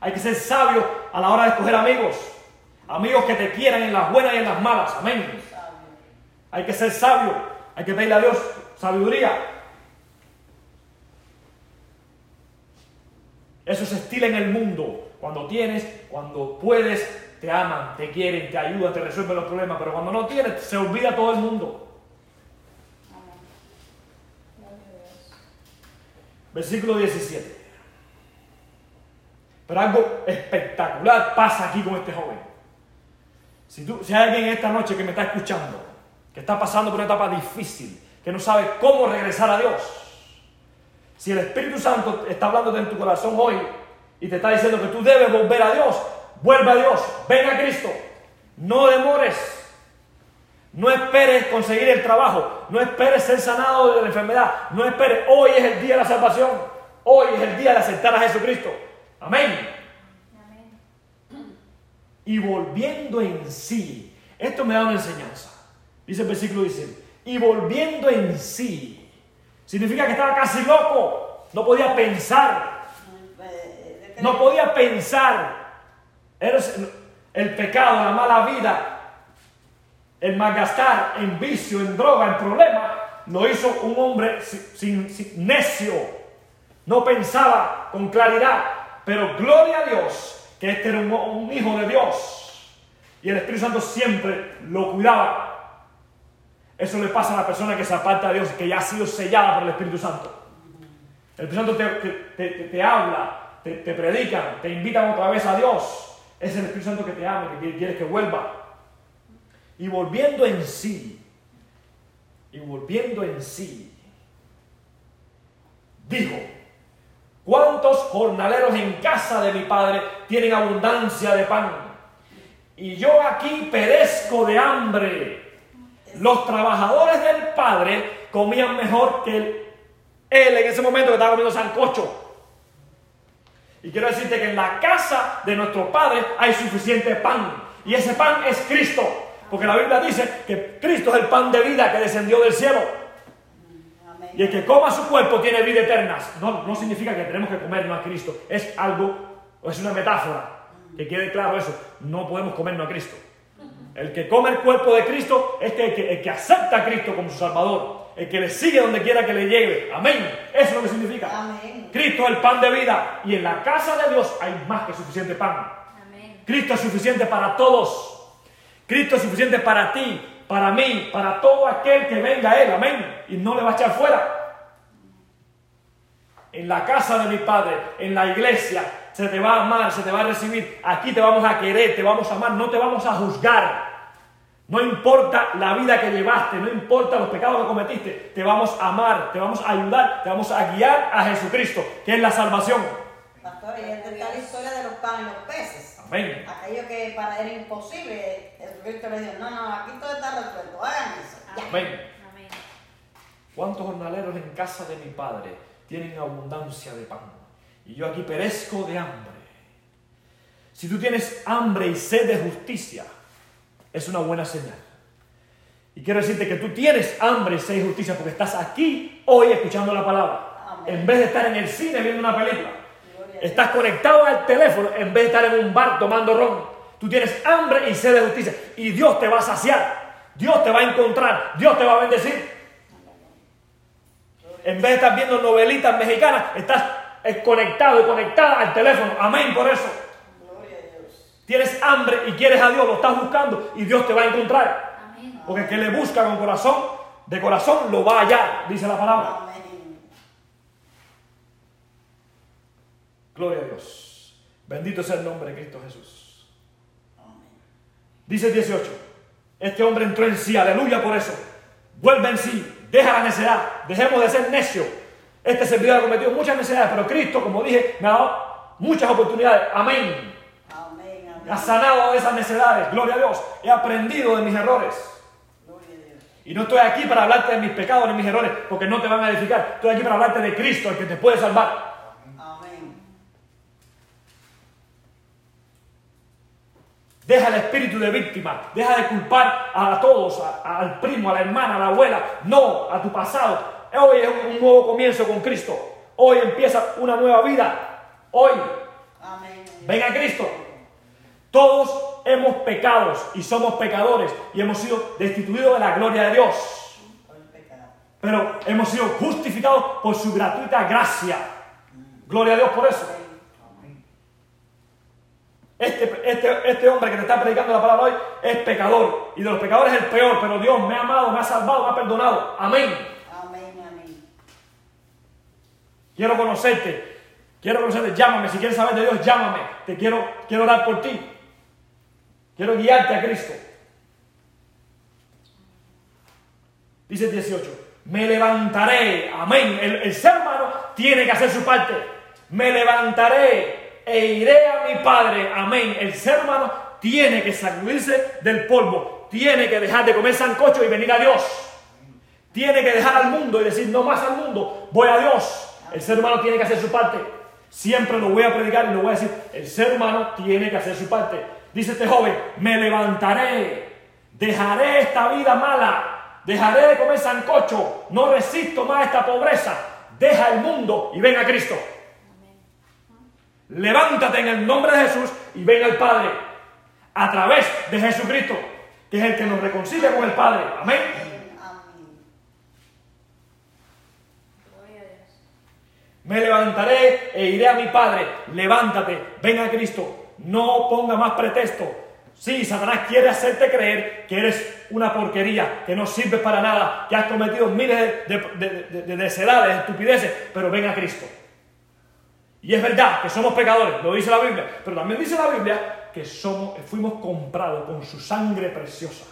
Hay que ser sabio a la hora de escoger amigos. Amigos que te quieran en las buenas y en las malas. Amén. Hay que ser sabio. Hay que pedirle a Dios sabiduría. Eso se estila en el mundo. Cuando tienes, cuando puedes, te aman, te quieren, te ayudan, te resuelven los problemas, pero cuando no tienes, se olvida todo el mundo. Versículo 17. Pero algo espectacular pasa aquí con este joven. Si, tú, si hay alguien esta noche que me está escuchando, que está pasando por una etapa difícil, que no sabe cómo regresar a Dios, Si el Espíritu Santo está hablando en tu corazón hoy y te está diciendo que tú debes volver a Dios, vuelve a Dios, ven a Cristo. No demores. No esperes conseguir el trabajo. No esperes ser sanado de la enfermedad. No esperes. Hoy es el día de la salvación. Hoy es el día de aceptar a Jesucristo. Amén. Y volviendo en sí. Esto me da una enseñanza. Dice el versículo dice. Y volviendo en sí. Significa que estaba casi loco. No podía pensar. No podía pensar. el pecado, la mala vida, el malgastar en vicio, en droga, en problema, lo hizo un hombre sin, necio. No pensaba con claridad, pero gloria a Dios que este era un, hijo de Dios. Y el Espíritu Santo siempre lo cuidaba. Eso le pasa a la persona que se aparta de Dios, que ya ha sido sellada por el Espíritu Santo. El Espíritu Santo te, habla, te, te predica, te invita otra vez a Dios. Es el Espíritu Santo que te ama, que quiere que vuelva y volviendo en sí, y volviendo en sí, dijo, ¿cuántos jornaleros en casa de mi padre tienen abundancia de pan? Y yo aquí perezco de hambre. Los trabajadores del padre comían mejor que él, él en ese momento que estaba comiendo sancocho. Y quiero decirte que en la casa de nuestro Padre hay suficiente pan. Y ese pan es Cristo. Porque la Biblia dice que Cristo es el pan de vida que descendió del cielo. Y el que coma su cuerpo tiene vida eterna. No, no significa que tenemos que comernos a Cristo. Es algo, es una metáfora. Que quede claro eso. No podemos comernos a Cristo. El que come el cuerpo de Cristo es que el, que acepta a Cristo como su Salvador. El que le sigue donde quiera que le lleve. Amén. Eso es lo que significa. Cristo es el pan de vida. Y en la casa de Dios hay más que suficiente pan. Cristo es suficiente para todos. Cristo es suficiente para ti, para mí, para todo aquel que venga a Él, amén. Y no le va a echar fuera. En la casa de mi Padre, en la iglesia, se te va a amar, se te va a recibir. Aquí te vamos a querer, te vamos a amar, no te vamos a juzgar. No importa la vida que llevaste, no importa los pecados que cometiste, te vamos a amar, te vamos a ayudar, te vamos a guiar a Jesucristo, que es la salvación. Pastor, y esta es la historia de los panes y los peces. Amén. Aquello que para él era imposible, Jesucristo le dijo, no, no, aquí todo está resuelto, hagan eso. Amén. Amén. ¿Cuántos jornaleros en casa de mi padre tienen abundancia de pan? Y yo aquí perezco de hambre. Si tú tienes hambre y sed de justicia, es una buena señal. Y quiero decirte que tú tienes hambre y sed de justicia porque estás aquí hoy escuchando la palabra. En vez de estar en el cine viendo una película. Estás conectado al teléfono en vez de estar en un bar tomando ron. Tú tienes hambre y sed de justicia. Y Dios te va a saciar. Dios te va a encontrar. Dios te va a bendecir. En vez de estar viendo novelitas mexicanas, estás conectado y conectada al teléfono. Amén por eso. Tienes hambre y quieres a Dios, lo estás buscando y Dios te va a encontrar. Porque el que le busca con corazón, de corazón lo va a hallar, dice la palabra. Gloria a Dios. Bendito sea el nombre de Cristo Jesús. Dice el 18. Este hombre entró en sí, aleluya por eso. Vuelve en sí, deja la necedad, dejemos de ser necios. Este servidor ha cometido muchas necesidades, pero Cristo, como dije, me ha dado muchas oportunidades. Amén. Amén, Me ha sanado de esas necesidades. Gloria a Dios. He aprendido de mis errores. Y no estoy aquí para hablarte de mis pecados ni mis errores, porque no te van a edificar. Estoy aquí para hablarte de Cristo, el que te puede salvar. Deja el espíritu de víctima. Deja de culpar a todos, al primo, a la hermana, a la abuela. No, a tu pasado. Hoy es un, nuevo comienzo con Cristo. Hoy empieza una nueva vida. Hoy. Amén. Ven a Cristo. Todos hemos pecado y somos pecadores y hemos sido destituidos de la gloria de Dios. Pero hemos sido justificados por su gratuita gracia. Gloria a Dios por eso. Este, este, este, hombre que te está predicando la palabra hoy es pecador. Y de los pecadores es el peor. Pero Dios me ha amado, me ha salvado, me ha perdonado. Amén, amén. Quiero conocerte. Quiero conocerte. Llámame. Si quieres saber de Dios, llámame. Te quiero, quiero orar por ti. Quiero guiarte a Cristo. Dice el 18. Me levantaré. Amén. El, ser humano tiene que hacer su parte. Me levantaré e iré a mi Padre. Amén. El ser humano tiene que sacudirse del polvo. Tiene que dejar de comer sancocho y venir a Dios. Tiene que dejar al mundo y decir no más al mundo, voy a Dios. El ser humano tiene que hacer su parte. Siempre lo voy a predicar y lo voy a decir. El ser humano tiene que hacer su parte. Dice este joven, me levantaré, dejaré esta vida mala, dejaré de comer sancocho, no resisto más esta pobreza, deja el mundo y ven a Cristo. Levántate en el nombre de Jesús y ven al Padre a través de Jesucristo, que es el que nos reconcilia con el Padre. Amén. Me levantaré e iré a mi Padre. Levántate, ven a Cristo. No ponga más pretexto. Sí, Satanás quiere hacerte creer que eres una porquería, que no sirves para nada, que has cometido miles de, de, de, de estupideces, pero ven a Cristo. Y es verdad que somos pecadores, lo dice la Biblia, pero también dice la Biblia que somos, fuimos comprados con su sangre preciosa.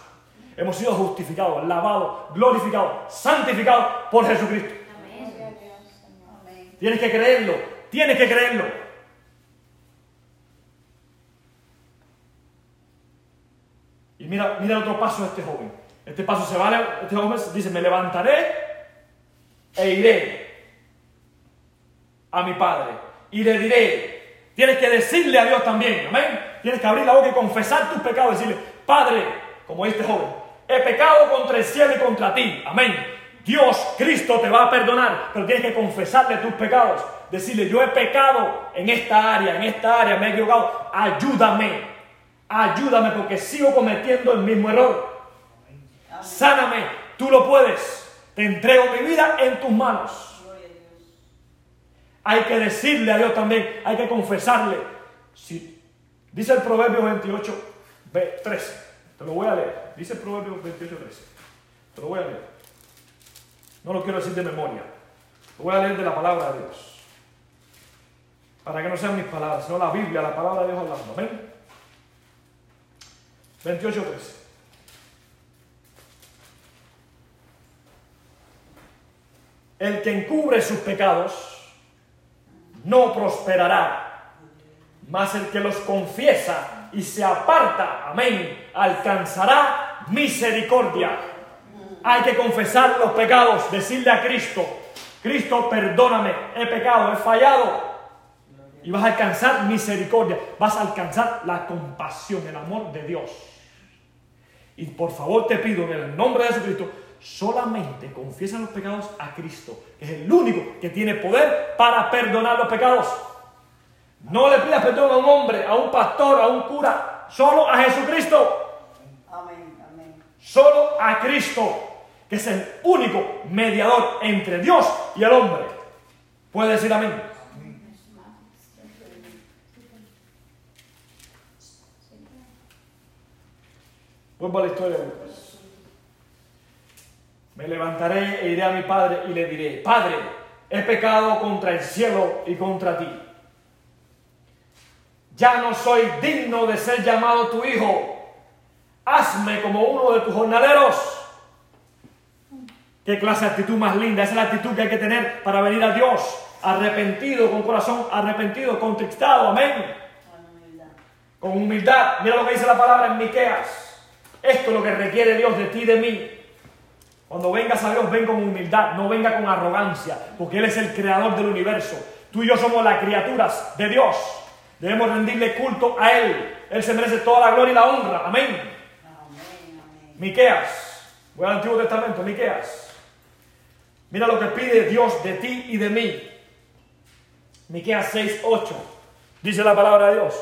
Hemos sido justificados, lavados, glorificados, santificados por Jesucristo. Tienes que creerlo, tienes que creerlo. Y mira, mira el otro paso de este joven. Este paso se vale, este joven dice, me levantaré e iré a mi padre y le diré, tienes que decirle a Dios también, amén. Tienes que abrir la boca y confesar tus pecados, decirle, Padre, como este joven, he pecado contra el cielo y contra ti, amén. Dios, Cristo te va a perdonar, pero tienes que confesarle tus pecados. Decirle, yo he pecado en esta área, en esta área, me he equivocado. Ayúdame, ayúdame porque sigo cometiendo el mismo error. Sáname, tú lo puedes. Te entrego mi vida en tus manos. Hay que decirle a Dios también, hay que confesarle. Si, dice el Proverbio 28, 13. Te lo voy a leer. Dice el Proverbio 28, 13. Te lo voy a leer. No lo quiero decir de memoria. Lo voy a leer de la palabra de Dios. Para que no sean mis palabras, sino la Biblia, la palabra de Dios hablando. Amén. 28, 13. El que encubre sus pecados no prosperará, mas el que los confiesa y se aparta, amén, alcanzará misericordia hay que confesar los pecados, decirle a Cristo, Cristo, perdóname, he pecado, he fallado. Y vas a alcanzar misericordia, vas a alcanzar la compasión, el amor de Dios. Y por favor te pido en el nombre de Jesucristo, solamente confiesa los pecados a Cristo, que es el único que tiene poder para perdonar los pecados. No le pidas perdón a un hombre, a un pastor, a un cura, solo a Jesucristo. Amén, amén. Solo a Cristo que es el único mediador entre Dios y el hombre. ¿Puede decir amén? Vuelvo a la historia de Lucas. Me levantaré e iré a mi padre y le diré, Padre, he pecado contra el cielo y contra ti. Ya no soy digno de ser llamado tu hijo. Hazme como uno de tus jornaleros. Qué clase de actitud más linda. Esa es la actitud que hay que tener para venir a Dios. Arrepentido, con corazón arrepentido, contristado. Amén. Con humildad. Mira lo que dice la palabra en Miqueas. Esto es lo que requiere Dios de ti y de mí. Cuando vengas a Dios, ven con humildad, no venga con arrogancia, porque Él es el creador del universo. Tú y yo somos las criaturas de Dios. Debemos rendirle culto a Él. Él se merece toda la gloria y la honra. Amén. amén, amén. Miqueas. Voy al Antiguo Testamento, Miqueas. Mira lo que pide Dios de ti y de mí. Miqueas 6, 8. Dice la palabra de Dios.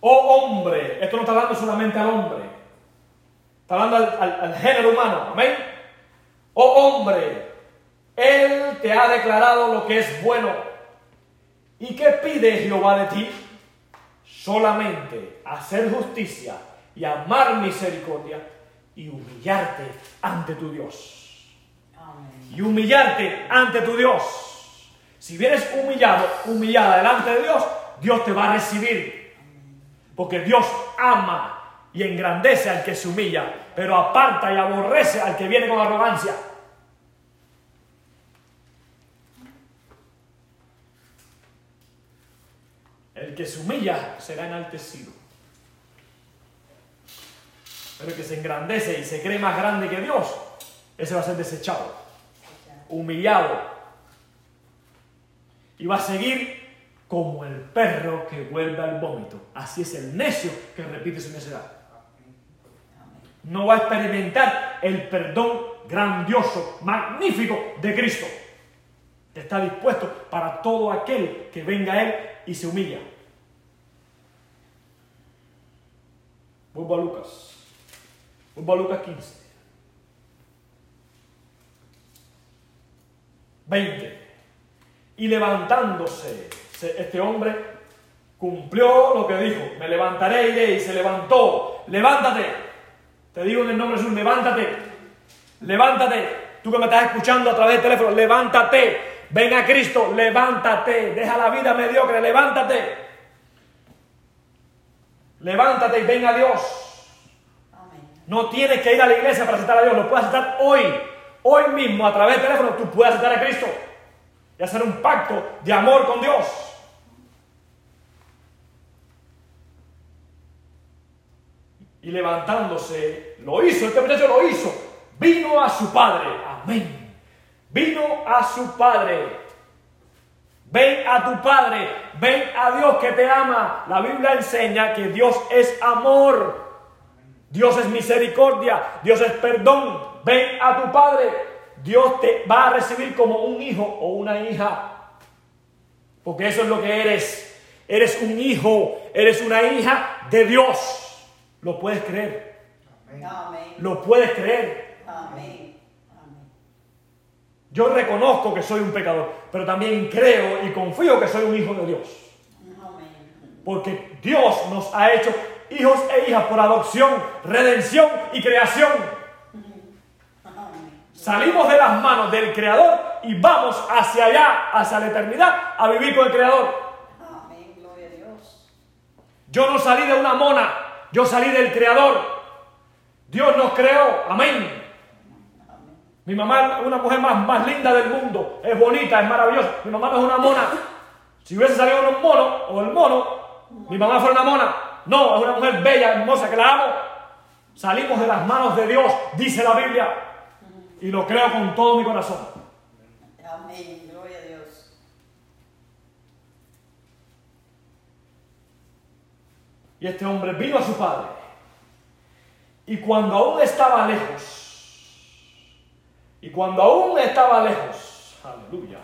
Oh hombre, esto no está hablando solamente al hombre, está hablando al, género humano, amén. Oh hombre, Él te ha declarado lo que es bueno. ¿Y qué pide Jehová de ti? Solamente hacer justicia y amar misericordia y humillarte ante tu Dios. Y humillarte ante tu Dios. Si vienes humillado, humillada delante de Dios, Dios te va a recibir. Porque Dios ama y engrandece al que se humilla, pero aparta y aborrece al que viene con arrogancia. El que se humilla será enaltecido. Pero el que se engrandece y se cree más grande que Dios, ese va a ser desechado, humillado. Y va a seguir como el perro que vuelve al vómito. Así es el necio que repite su necedad. No va a experimentar el perdón grandioso, magnífico de Cristo. Está dispuesto para todo aquel que venga a Él y se humilla. Vuelvo a Lucas. A Lucas 15. 20. Y levantándose, este hombre cumplió lo que dijo. Me levantaré iré. Y se levantó. Levántate. Te digo en el nombre de Jesús, levántate. Levántate. Tú que me estás escuchando a través del teléfono, levántate. Ven a Cristo, levántate. Deja la vida mediocre, levántate. Levántate y ven a Dios. No tienes que ir a la iglesia para aceptar a Dios, lo puedes aceptar hoy. Hoy mismo, a través del teléfono, tú puedes aceptar a Cristo y hacer un pacto de amor con Dios. Y levantándose, lo hizo, este muchacho lo hizo. Vino a su padre. Amén. Vino a su padre. Ven a tu Padre, ven a Dios que te ama. La Biblia enseña que Dios es amor. Dios es misericordia, Dios es perdón. Ven a tu Padre. Dios te va a recibir como un hijo o una hija. Porque eso es lo que eres. Eres un hijo, eres una hija de Dios. ¿Lo puedes creer? Amén. ¿Lo puedes creer? Amén. Yo reconozco que soy un pecador, pero también creo y confío que soy un hijo de Dios. Porque Dios nos ha hecho hijos e hijas por adopción, redención y creación. Salimos de las manos del Creador y vamos hacia allá, hacia la eternidad, a vivir con el Creador. Yo no salí de una mona, yo salí del Creador. Dios nos creó, amén. Mi mamá es una mujer más, más linda del mundo, es bonita, es maravillosa. Mi mamá no es una mona. Si hubiese salido un mono o el mono, mi mamá fuera una mona. No, es una mujer bella, hermosa, que la amo. Salimos de las manos de Dios, dice la Biblia. Y lo creo con todo mi corazón. Amén, gloria a Dios. Y este hombre vino a su padre. Y cuando aún estaba lejos, y cuando aún estaba lejos, aleluya,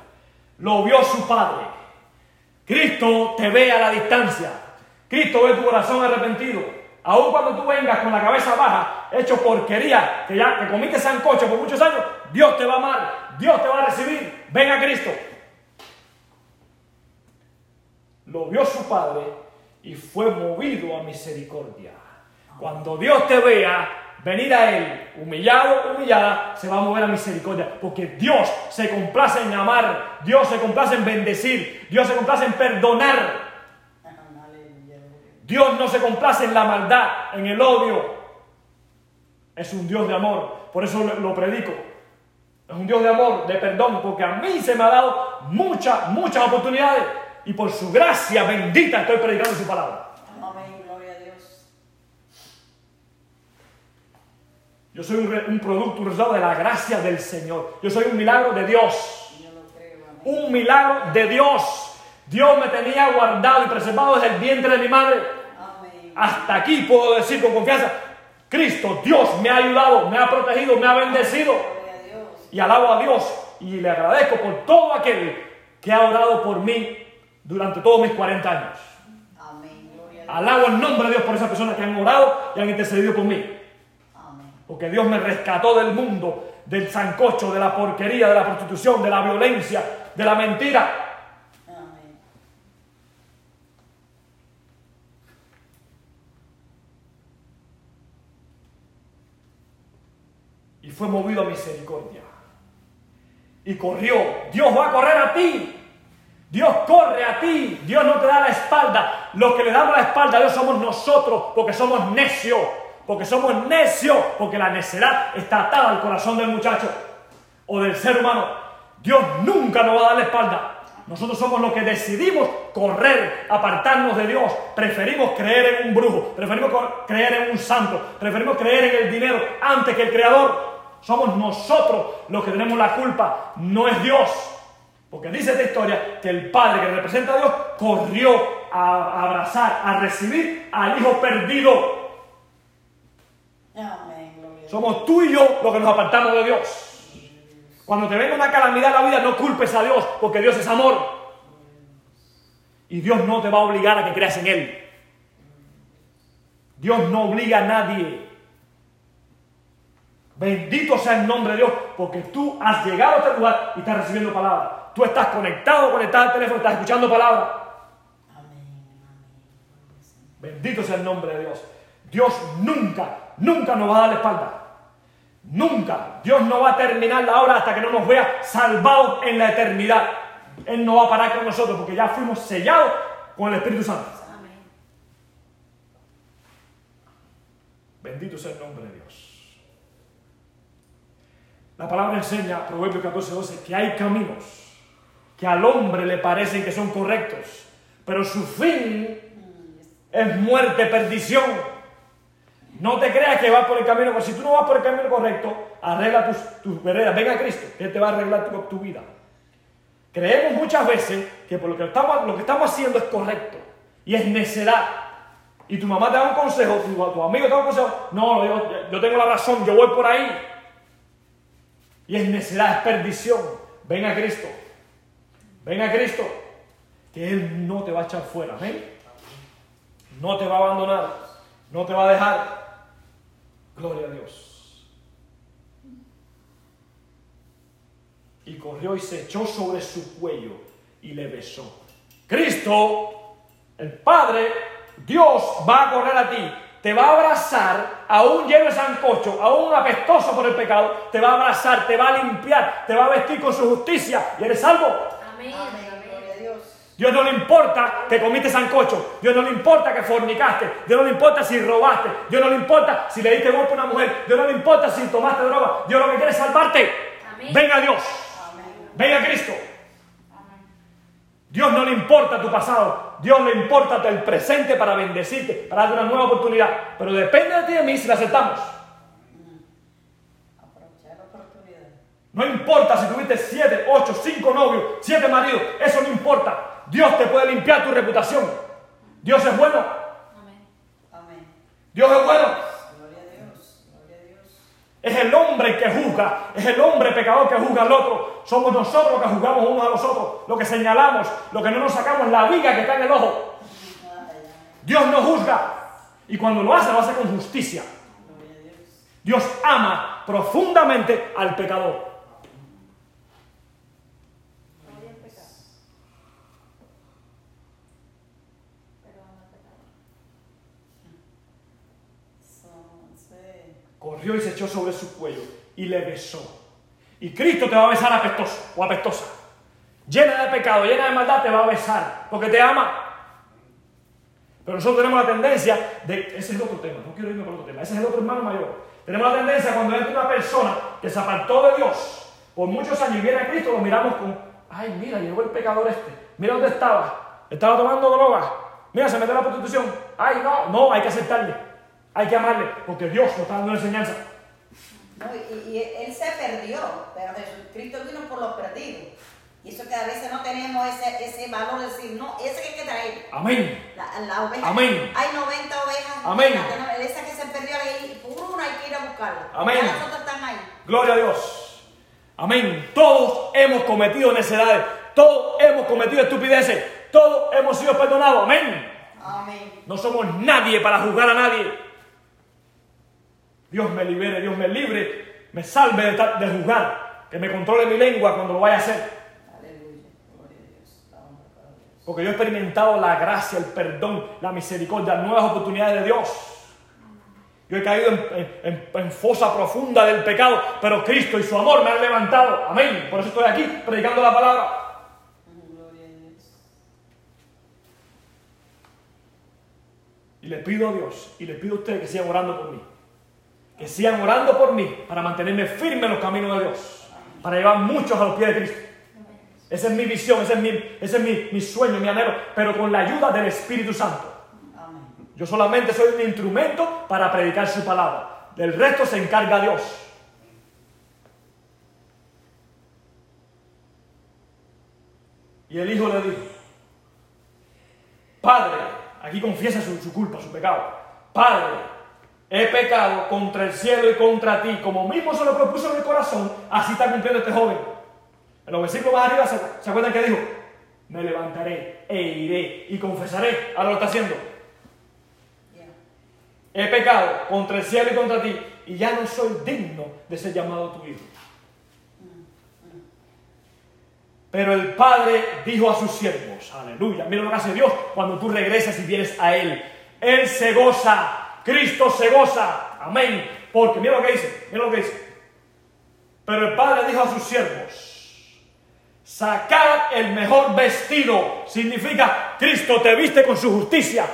lo vio su padre. Cristo te ve a la distancia. Cristo ve tu corazón arrepentido. Aun cuando tú vengas con la cabeza baja, hecho porquería, que ya te comiste sancocho por muchos años, Dios te va a amar, Dios te va a recibir. Ven a Cristo. Lo vio su padre y fue movido a misericordia. Cuando Dios te vea, venir a Él, humillado, humillada, se va a mover a misericordia, porque Dios se complace en amar, Dios se complace en bendecir, Dios se complace en perdonar. Dios no se complace en la maldad, en el odio. Es un Dios de amor, por eso lo predico. Es un Dios de amor, de perdón, porque a mí se me ha dado muchas, muchas oportunidades y por su gracia bendita estoy predicando su palabra. Yo soy un, producto, un resultado de la gracia del Señor. Yo soy un milagro de Dios. Un milagro de Dios. Dios me tenía guardado y preservado desde el vientre de mi madre. Hasta aquí puedo decir con confianza, Cristo, Dios me ha ayudado, me ha protegido, me ha bendecido. Y alabo a Dios y le agradezco por todo aquel que ha orado por mí durante todos mis 40 años. Alabo el nombre de Dios por esas personas que han orado y han intercedido por mí. Porque Dios me rescató del mundo, del zancocho, de la porquería, de la prostitución, de la violencia, de la mentira. Y fue movido a misericordia. Y corrió. Dios va a correr a ti. Dios corre a ti. Dios no te da la espalda. Los que le damos la espalda a Dios somos nosotros porque somos necios. Porque somos necios. Porque la necedad está atada al corazón del muchacho o del ser humano. Dios nunca nos va a dar la espalda. Nosotros somos los que decidimos correr, apartarnos de Dios. Preferimos creer en un brujo, preferimos creer en un santo, preferimos creer en el dinero antes que el Creador. Somos nosotros los que tenemos la culpa, no es Dios. Porque dice esta historia que el Padre que representa a Dios corrió a abrazar, a recibir al Hijo perdido. Somos tú y yo los que nos apartamos de Dios. Cuando te venga una calamidad en la vida, no culpes a Dios, porque Dios es amor. Y Dios no te va a obligar a que creas en Él. Dios no obliga a nadie. Bendito sea el nombre de Dios, porque tú has llegado a este lugar y estás recibiendo palabra. Tú estás conectado, conectado al teléfono, estás escuchando palabra. Bendito sea el nombre de Dios. Dios nunca, nunca nos va a dar la espalda. Nunca. Dios no va a terminar la obra hasta que no nos vea salvados en la eternidad. Él no va a parar con nosotros porque ya fuimos sellados con el Espíritu Santo. Bendito sea el nombre de Dios. La palabra enseña, Proverbios 14, 12, que hay caminos que al hombre le parecen que son correctos, pero su fin es muerte, perdición. No te creas que vas por el camino, si tú no vas por el camino correcto, arregla tus, tus veredas, ven a Cristo, que Él te va a arreglar tu, vida. Creemos muchas veces que por lo que, estamos, lo que estamos haciendo es correcto y es necedad. Y tu mamá te da un consejo, tu, tu amigo te da un consejo, no, yo, yo tengo la razón, yo voy por ahí. Y es necedad, es perdición. Ven a Cristo. Ven a Cristo, que Él no te va a echar fuera. ¿ven? No te va a abandonar, no te va a dejar. Gloria a Dios. Y corrió y se echó sobre su cuello y le besó. Cristo, el Padre, Dios va a correr a ti, te va a abrazar, aún lleno de sancocho, aún apestoso por el pecado, te va a abrazar, te va a limpiar, te va a vestir con su justicia y eres salvo. Amén. Dios no le importa que comiste sancocho. Dios no le importa que fornicaste. Dios no le importa si robaste. Dios no le importa si le diste golpe a una mujer. Dios no le importa si tomaste droga. Dios lo que quiere es salvarte. Venga Dios. Venga Cristo. Dios no le importa tu pasado. Dios le importa el presente para bendecirte, para darte una nueva oportunidad. Pero depende de ti y de mí si la aceptamos. No importa si tuviste siete, ocho, cinco novios, siete maridos. Eso no importa. Dios te puede limpiar tu reputación. Dios es bueno. Amén. Dios es bueno. Gloria a Dios. Gloria a Dios. Es el hombre que juzga, es el hombre pecador que juzga al otro. Somos nosotros que juzgamos unos a los otros, lo que señalamos, lo que no nos sacamos, la viga que está en el ojo. Dios no juzga. Y cuando lo hace, lo hace con justicia. Dios ama profundamente al pecador. Corrió y se echó sobre su cuello y le besó. Y Cristo te va a besar apestoso o apestosa. Llena de pecado, llena de maldad, te va a besar porque te ama. Pero nosotros tenemos la tendencia de. Ese es el otro tema, no quiero irme por otro tema. Ese es el otro hermano mayor. Tenemos la tendencia cuando entra una persona que se apartó de Dios por muchos años y viene a Cristo, lo miramos con. Ay, mira, llegó el pecador este. Mira dónde estaba. Estaba tomando droga. Mira, se metió en la prostitución. Ay, no, no, hay que aceptarle. Hay que amarle porque Dios nos está dando una enseñanza. No, y, Él se perdió, pero Jesucristo vino por los perdidos. Y eso que a veces no tenemos ese, ese valor de decir, no, ese que hay que traer. Amén. La, oveja. Amén. Hay 90 ovejas. Amén. esa que se perdió ahí, por una hay que ir a buscarla. Amén. Las otras están ahí. Gloria a Dios. Amén. Todos hemos cometido necedades. Todos hemos cometido estupideces. Todos hemos sido perdonados. Amén. Amén. No somos nadie para juzgar a nadie. Dios me libere, Dios me libre, me salve de, juzgar, que me controle mi lengua cuando lo vaya a hacer. Porque yo he experimentado la gracia, el perdón, la misericordia, nuevas oportunidades de Dios. Yo he caído en, fosa profunda del pecado, pero Cristo y su amor me han levantado. Amén. Por eso estoy aquí predicando la palabra. Y le pido a Dios y le pido a ustedes que sigan orando por mí. Que sigan orando por mí para mantenerme firme en los caminos de Dios. Para llevar muchos a los pies de Cristo. Esa es mi visión, ese es mi, ese es mi, mi sueño, mi anhelo, pero con la ayuda del Espíritu Santo. Yo solamente soy un instrumento para predicar su palabra. Del resto se encarga Dios. Y el hijo le dijo, Padre, aquí confiesa su, su culpa, su pecado. Padre, he pecado contra el cielo y contra ti, como mismo se lo propuso en el corazón, así está cumpliendo este joven. En los versículos más arriba, ¿se, acuerdan que dijo? Me levantaré e iré y confesaré. Ahora lo está haciendo. He pecado contra el cielo y contra ti, y ya no soy digno de ser llamado tu hijo. Pero el Padre dijo a sus siervos, aleluya, mira lo que hace Dios cuando tú regresas y vienes a Él. Él se goza, Cristo se goza, amén. Porque mira lo que dice, mira lo que dice. Pero el Padre dijo a sus siervos, sacad el mejor vestido. Significa, Cristo te viste con su justicia,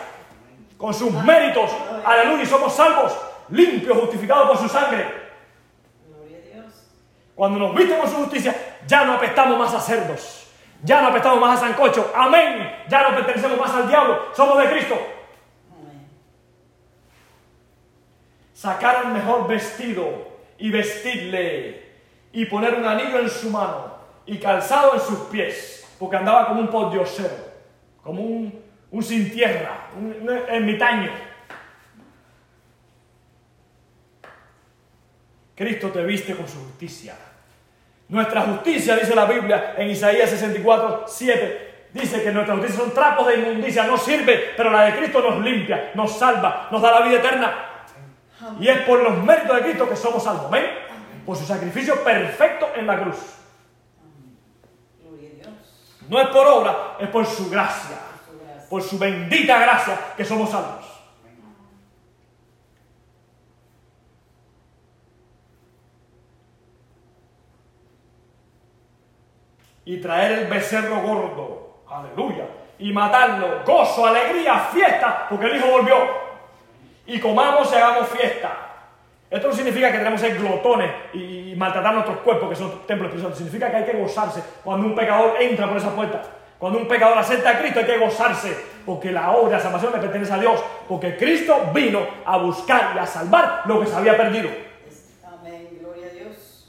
con sus méritos, aleluya, y somos salvos, limpios, justificados por su sangre. Cuando nos viste con su justicia, ya no apestamos más a cerdos. Ya no apestamos más a sancocho. Amén. Ya no pertenecemos más al diablo. Somos de Cristo. Amén. Sacar el mejor vestido y vestirle. Y poner un anillo en su mano. Y calzado en sus pies. Porque andaba como un pordiosero. Como un, un sin tierra. Un, un ermitaño. Cristo te viste con su justicia. Nuestra justicia, dice la Biblia en Isaías 64, 7, dice que nuestra justicia son trapos de inmundicia, no sirve, pero la de Cristo nos limpia, nos salva, nos da la vida eterna. Y es por los méritos de Cristo que somos salvos, ¿amén? Por su sacrificio perfecto en la cruz. No es por obra, es por Su gracia. por su bendita gracia que somos salvos. y traer el becerro gordo, aleluya, y matarlo, gozo, alegría, fiesta, porque el Hijo volvió. Y comamos y hagamos fiesta. Esto no significa que tenemos que ser glotones y maltratar nuestros cuerpos, que son templos espirituales. Significa que hay que gozarse cuando un pecador entra por esa puerta. Cuando un pecador acepta a Cristo hay que gozarse, porque la obra de salvación le pertenece a Dios, porque Cristo vino a buscar y a salvar lo que se había perdido. Amén. Gloria a Dios.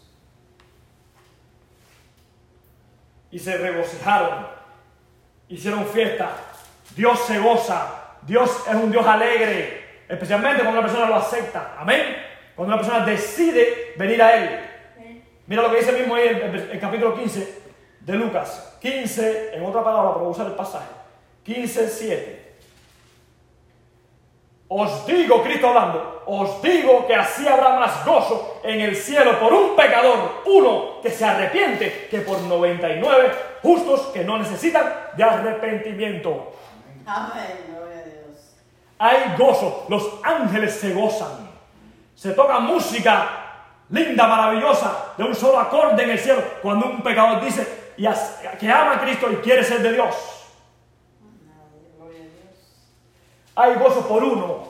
y se regocijaron, hicieron fiesta. Dios se goza, Dios es un Dios alegre, especialmente cuando una persona lo acepta. Amén. Cuando una persona decide venir a Él. Mira lo que dice mismo ahí en el, el capítulo 15 de Lucas. 15, en otra palabra, para usar el pasaje. 15, 7. Os digo, Cristo hablando, os digo que así habrá más gozo en el cielo por un pecador, uno que se arrepiente, que por 99 justos que no necesitan de arrepentimiento. Amén. Hay gozo, los ángeles se gozan. Se toca música linda, maravillosa, de un solo acorde en el cielo, cuando un pecador dice y que ama a Cristo y quiere ser de Dios. Hay gozo por uno,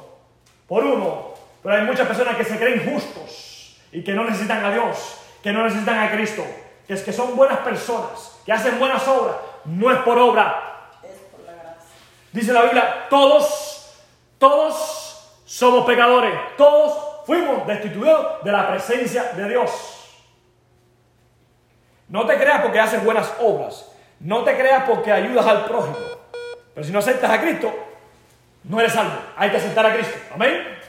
por uno. Pero hay muchas personas que se creen justos y que no necesitan a Dios, que no necesitan a Cristo, que es que son buenas personas, que hacen buenas obras. No es por obra. Es por la gracia. Dice la Biblia, todos, todos somos pecadores, todos fuimos destituidos de la presencia de Dios. No te creas porque haces buenas obras, no te creas porque ayudas al prójimo. Pero si no aceptas a Cristo, no eres salvo. Hay que aceptar a Cristo. Amén.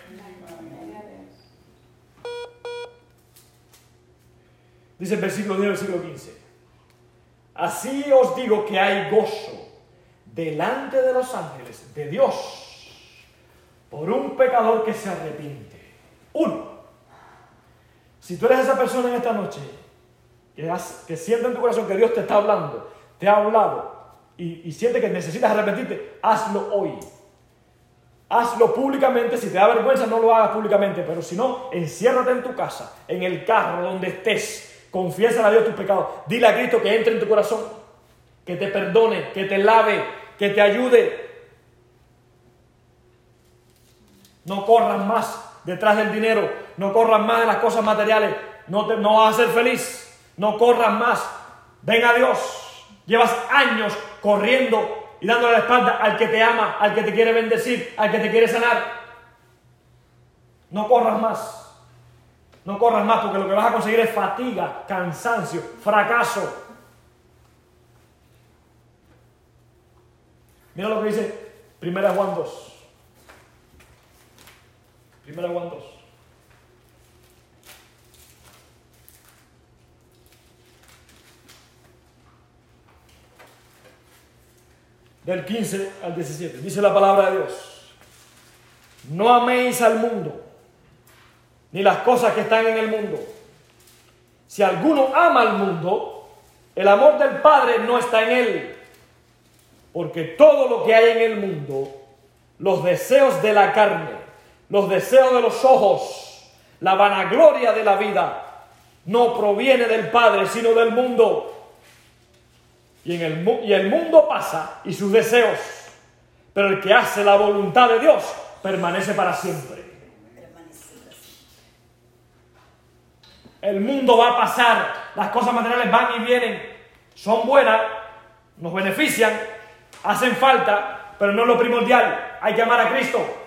Dice el versículo 10 versículo 15. Así os digo que hay gozo delante de los ángeles de Dios por un pecador que se arrepiente. Uno. Si tú eres esa persona en esta noche que, siente en tu corazón que Dios te está hablando, te ha hablado y, y siente que necesitas arrepentirte, hazlo hoy. Hazlo públicamente, si te da vergüenza no lo hagas públicamente, pero si no, enciérrate en tu casa, en el carro, donde estés, confiesa a Dios tus pecados, dile a Cristo que entre en tu corazón, que te perdone, que te lave, que te ayude. No corras más detrás del dinero, no corras más de las cosas materiales, no, te, no vas a ser feliz, no corras más. Ven a Dios. Llevas años corriendo y dándole la espalda al que te ama, al que te quiere bendecir, al que te quiere sanar. No corras más. No corras más porque lo que vas a conseguir es fatiga, cansancio, fracaso. Mira lo que dice Primera Juan 2. Primera Juan 2. Del 15 al 17. Dice la palabra de Dios. No améis al mundo, ni las cosas que están en el mundo. Si alguno ama al mundo, el amor del Padre no está en él. Porque todo lo que hay en el mundo, los deseos de la carne, los deseos de los ojos, la vanagloria de la vida, no proviene del Padre, sino del mundo. Y, en el, y el mundo pasa y sus deseos, pero el que hace la voluntad de Dios permanece para siempre. El mundo va a pasar, las cosas materiales van y vienen, son buenas, nos benefician, hacen falta, pero no es lo primordial. Hay que amar a Cristo.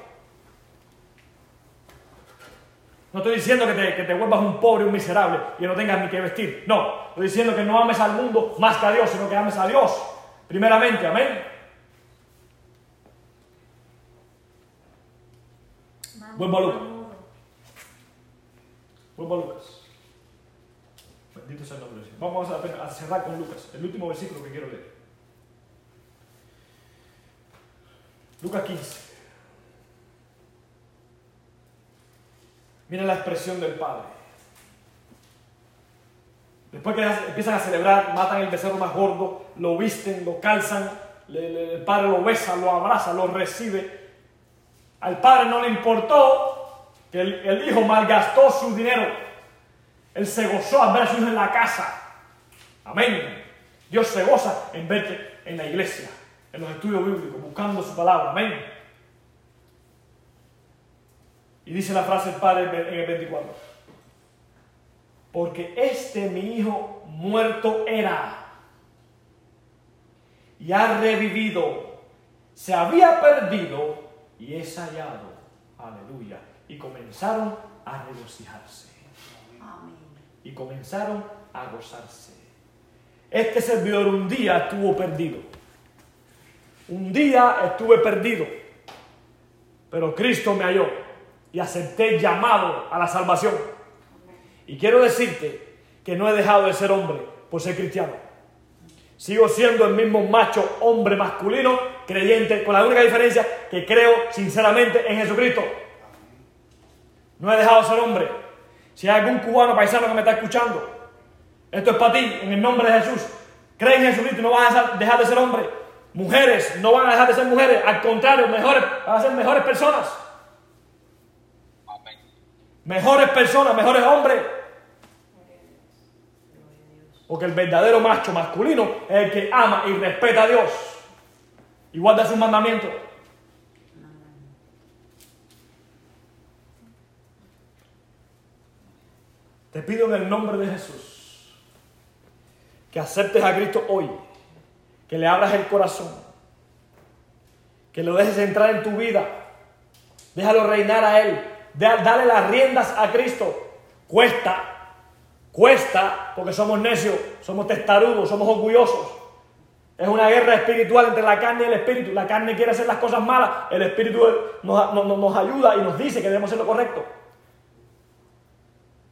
No estoy diciendo que te, vuelvas un pobre, un miserable y no tengas ni que vestir. No, estoy diciendo que no ames al mundo más que a Dios, sino que ames a Dios. Primeramente, amén. Vuelvo a Lucas. Vuelvo a Lucas. Bendito sea el nombre de Dios. Vamos a cerrar con Lucas, el último versículo que quiero leer. Lucas 15. Miren la expresión del Padre. Después que empiezan a celebrar, matan el becerro más gordo, lo visten, lo calzan, el Padre lo besa, lo abraza, lo recibe. Al Padre no le importó que el, el Hijo malgastó su dinero. Él se gozó al ver a su Hijo en la casa. Amén. Dios se goza en verte en la iglesia, en los estudios bíblicos, buscando su palabra. Amén. Y dice la frase el Padre en el 24. Porque este mi hijo muerto era y ha revivido, se había perdido y es hallado. Aleluya. Y comenzaron a regocijarse. Y comenzaron a gozarse. Este servidor un día estuvo perdido. Un día estuve perdido. Pero Cristo me halló y acepté llamado a la salvación. Y quiero decirte que no he dejado de ser hombre por ser cristiano. Sigo siendo el mismo macho, hombre masculino, creyente, con la única diferencia que creo sinceramente en Jesucristo. No he dejado de ser hombre. Si hay algún cubano paisano que me está escuchando, esto es para ti, en el nombre de Jesús. Cree en Jesucristo no vas a dejar de ser hombre. Mujeres no van a dejar de ser mujeres, al contrario, mejores, van a ser mejores personas mejores personas, mejores hombres. Porque el verdadero macho masculino es el que ama y respeta a Dios y guarda sus mandamientos. Te pido en el nombre de Jesús que aceptes a Cristo hoy, que le abras el corazón, que lo dejes entrar en tu vida, déjalo reinar a Él, Dale las riendas a Cristo. Cuesta, cuesta, porque somos necios, somos testarudos, somos orgullosos. Es una guerra espiritual entre la carne y el espíritu. La carne quiere hacer las cosas malas, el espíritu nos, nos ayuda y nos dice que debemos hacer lo correcto.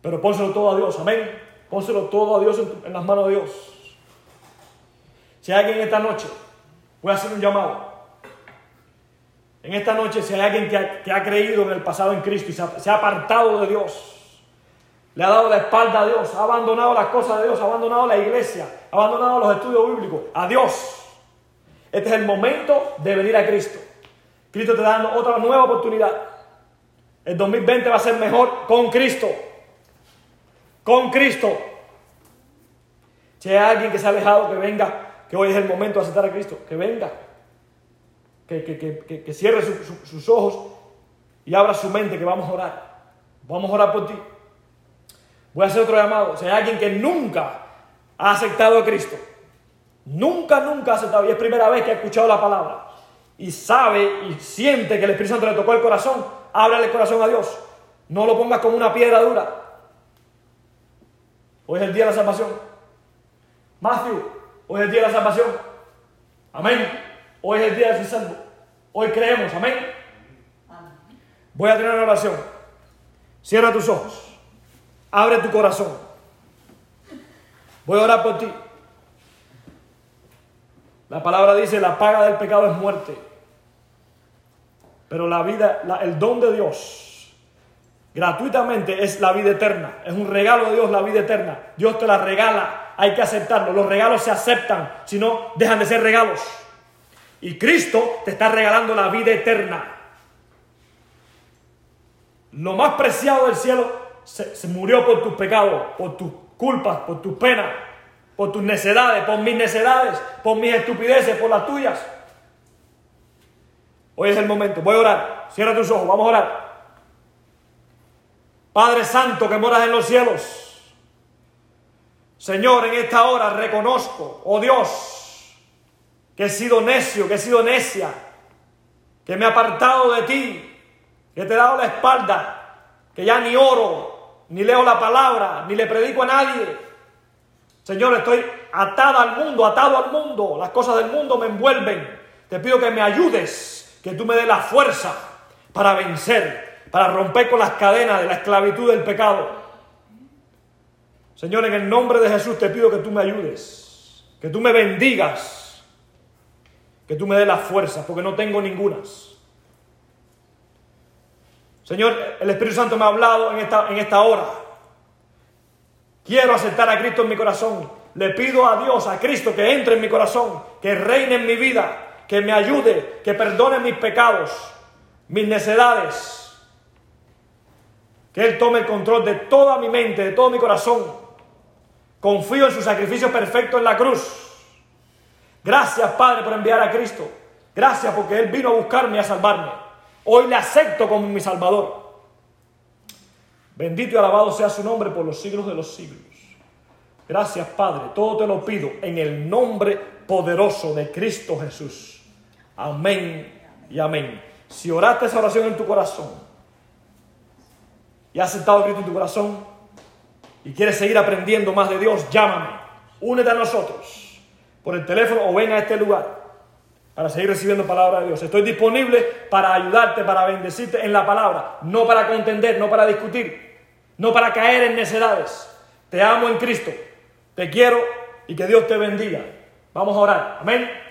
Pero pónselo todo a Dios, amén. Pónselo todo a Dios en, en las manos de Dios. Si hay alguien esta noche, voy a hacer un llamado. En esta noche, si hay alguien que ha, creído en el pasado en Cristo y se ha, apartado de Dios, le ha dado la espalda a Dios, ha abandonado las cosas de Dios, ha abandonado la iglesia, ha abandonado los estudios bíblicos, a Dios. Este es el momento de venir a Cristo. Cristo te da dando otra nueva oportunidad. El 2020 va a ser mejor con Cristo. Con Cristo. Si hay alguien que se ha alejado, que venga, que hoy es el momento de aceptar a Cristo, que venga que, cierre sus ojos y abra su mente que vamos a orar. Vamos a orar por ti. Voy a hacer otro llamado. Si hay alguien que nunca ha aceptado a Cristo, nunca, nunca ha aceptado, y es primera vez que ha escuchado la palabra, y sabe y siente que el Espíritu Santo le tocó el corazón, ábrale el corazón a Dios. No lo pongas como una piedra dura. Hoy es el día de la salvación. Matthew, hoy es el día de la salvación. Amén. Hoy es el día de ser salvo. Hoy creemos. Amén. Voy a tener una oración. Cierra tus ojos. Abre tu corazón. Voy a orar por ti. La palabra dice, la paga del pecado es muerte. Pero la vida, el don de Dios, gratuitamente es la vida eterna. Es un regalo de Dios la vida eterna. Dios te la regala. Hay que aceptarlo. Los regalos se aceptan, si no, dejan de ser regalos. Y Cristo te está regalando la vida eterna. Lo más preciado del cielo se, murió por tus pecados, por tus culpas, por tus penas, por tus necedades, por mis necedades, por mis estupideces, por las tuyas. Hoy es el momento. Voy a orar. Cierra tus ojos. Vamos a orar. Padre Santo que moras en los cielos. Señor, en esta hora reconozco, oh Dios, que he sido necio, que he sido necia, que me he apartado de ti, que te he dado la espalda, que ya ni oro, ni leo la palabra, ni le predico a nadie. Señor, estoy atada al mundo, atado al mundo. Las cosas del mundo me envuelven. Te pido que me ayudes, que tú me des la fuerza para vencer, para romper con las cadenas de la esclavitud del pecado. Señor, en el nombre de Jesús te pido que tú me ayudes, que tú me bendigas, que tú me des la fuerza, porque no tengo ningunas. Señor, el Espíritu Santo me ha hablado en esta, en esta hora. Quiero aceptar a Cristo en mi corazón. Le pido a Dios, a Cristo, que entre en mi corazón, que reine en mi vida, que me ayude, que perdone mis pecados, mis necedades. Que Él tome el control de toda mi mente, de todo mi corazón. Confío en su sacrificio perfecto en la cruz. Gracias, Padre, por enviar a Cristo. Gracias porque Él vino a buscarme y a salvarme. Hoy le acepto como mi Salvador. Bendito y alabado sea su nombre por los siglos de los siglos. Gracias, Padre. Todo te lo pido en el nombre poderoso de Cristo Jesús. Amén y amén. Si oraste esa oración en tu corazón y has aceptado a Cristo en tu corazón y quieres seguir aprendiendo más de Dios, llámame. Únete a nosotros por el teléfono o ven a este lugar para seguir recibiendo palabra de Dios. Estoy disponible para ayudarte, para bendecirte en la palabra, no para contender, no para discutir, no para caer en necedades. Te amo en Cristo, te quiero y que Dios te bendiga. Vamos a orar. Amén.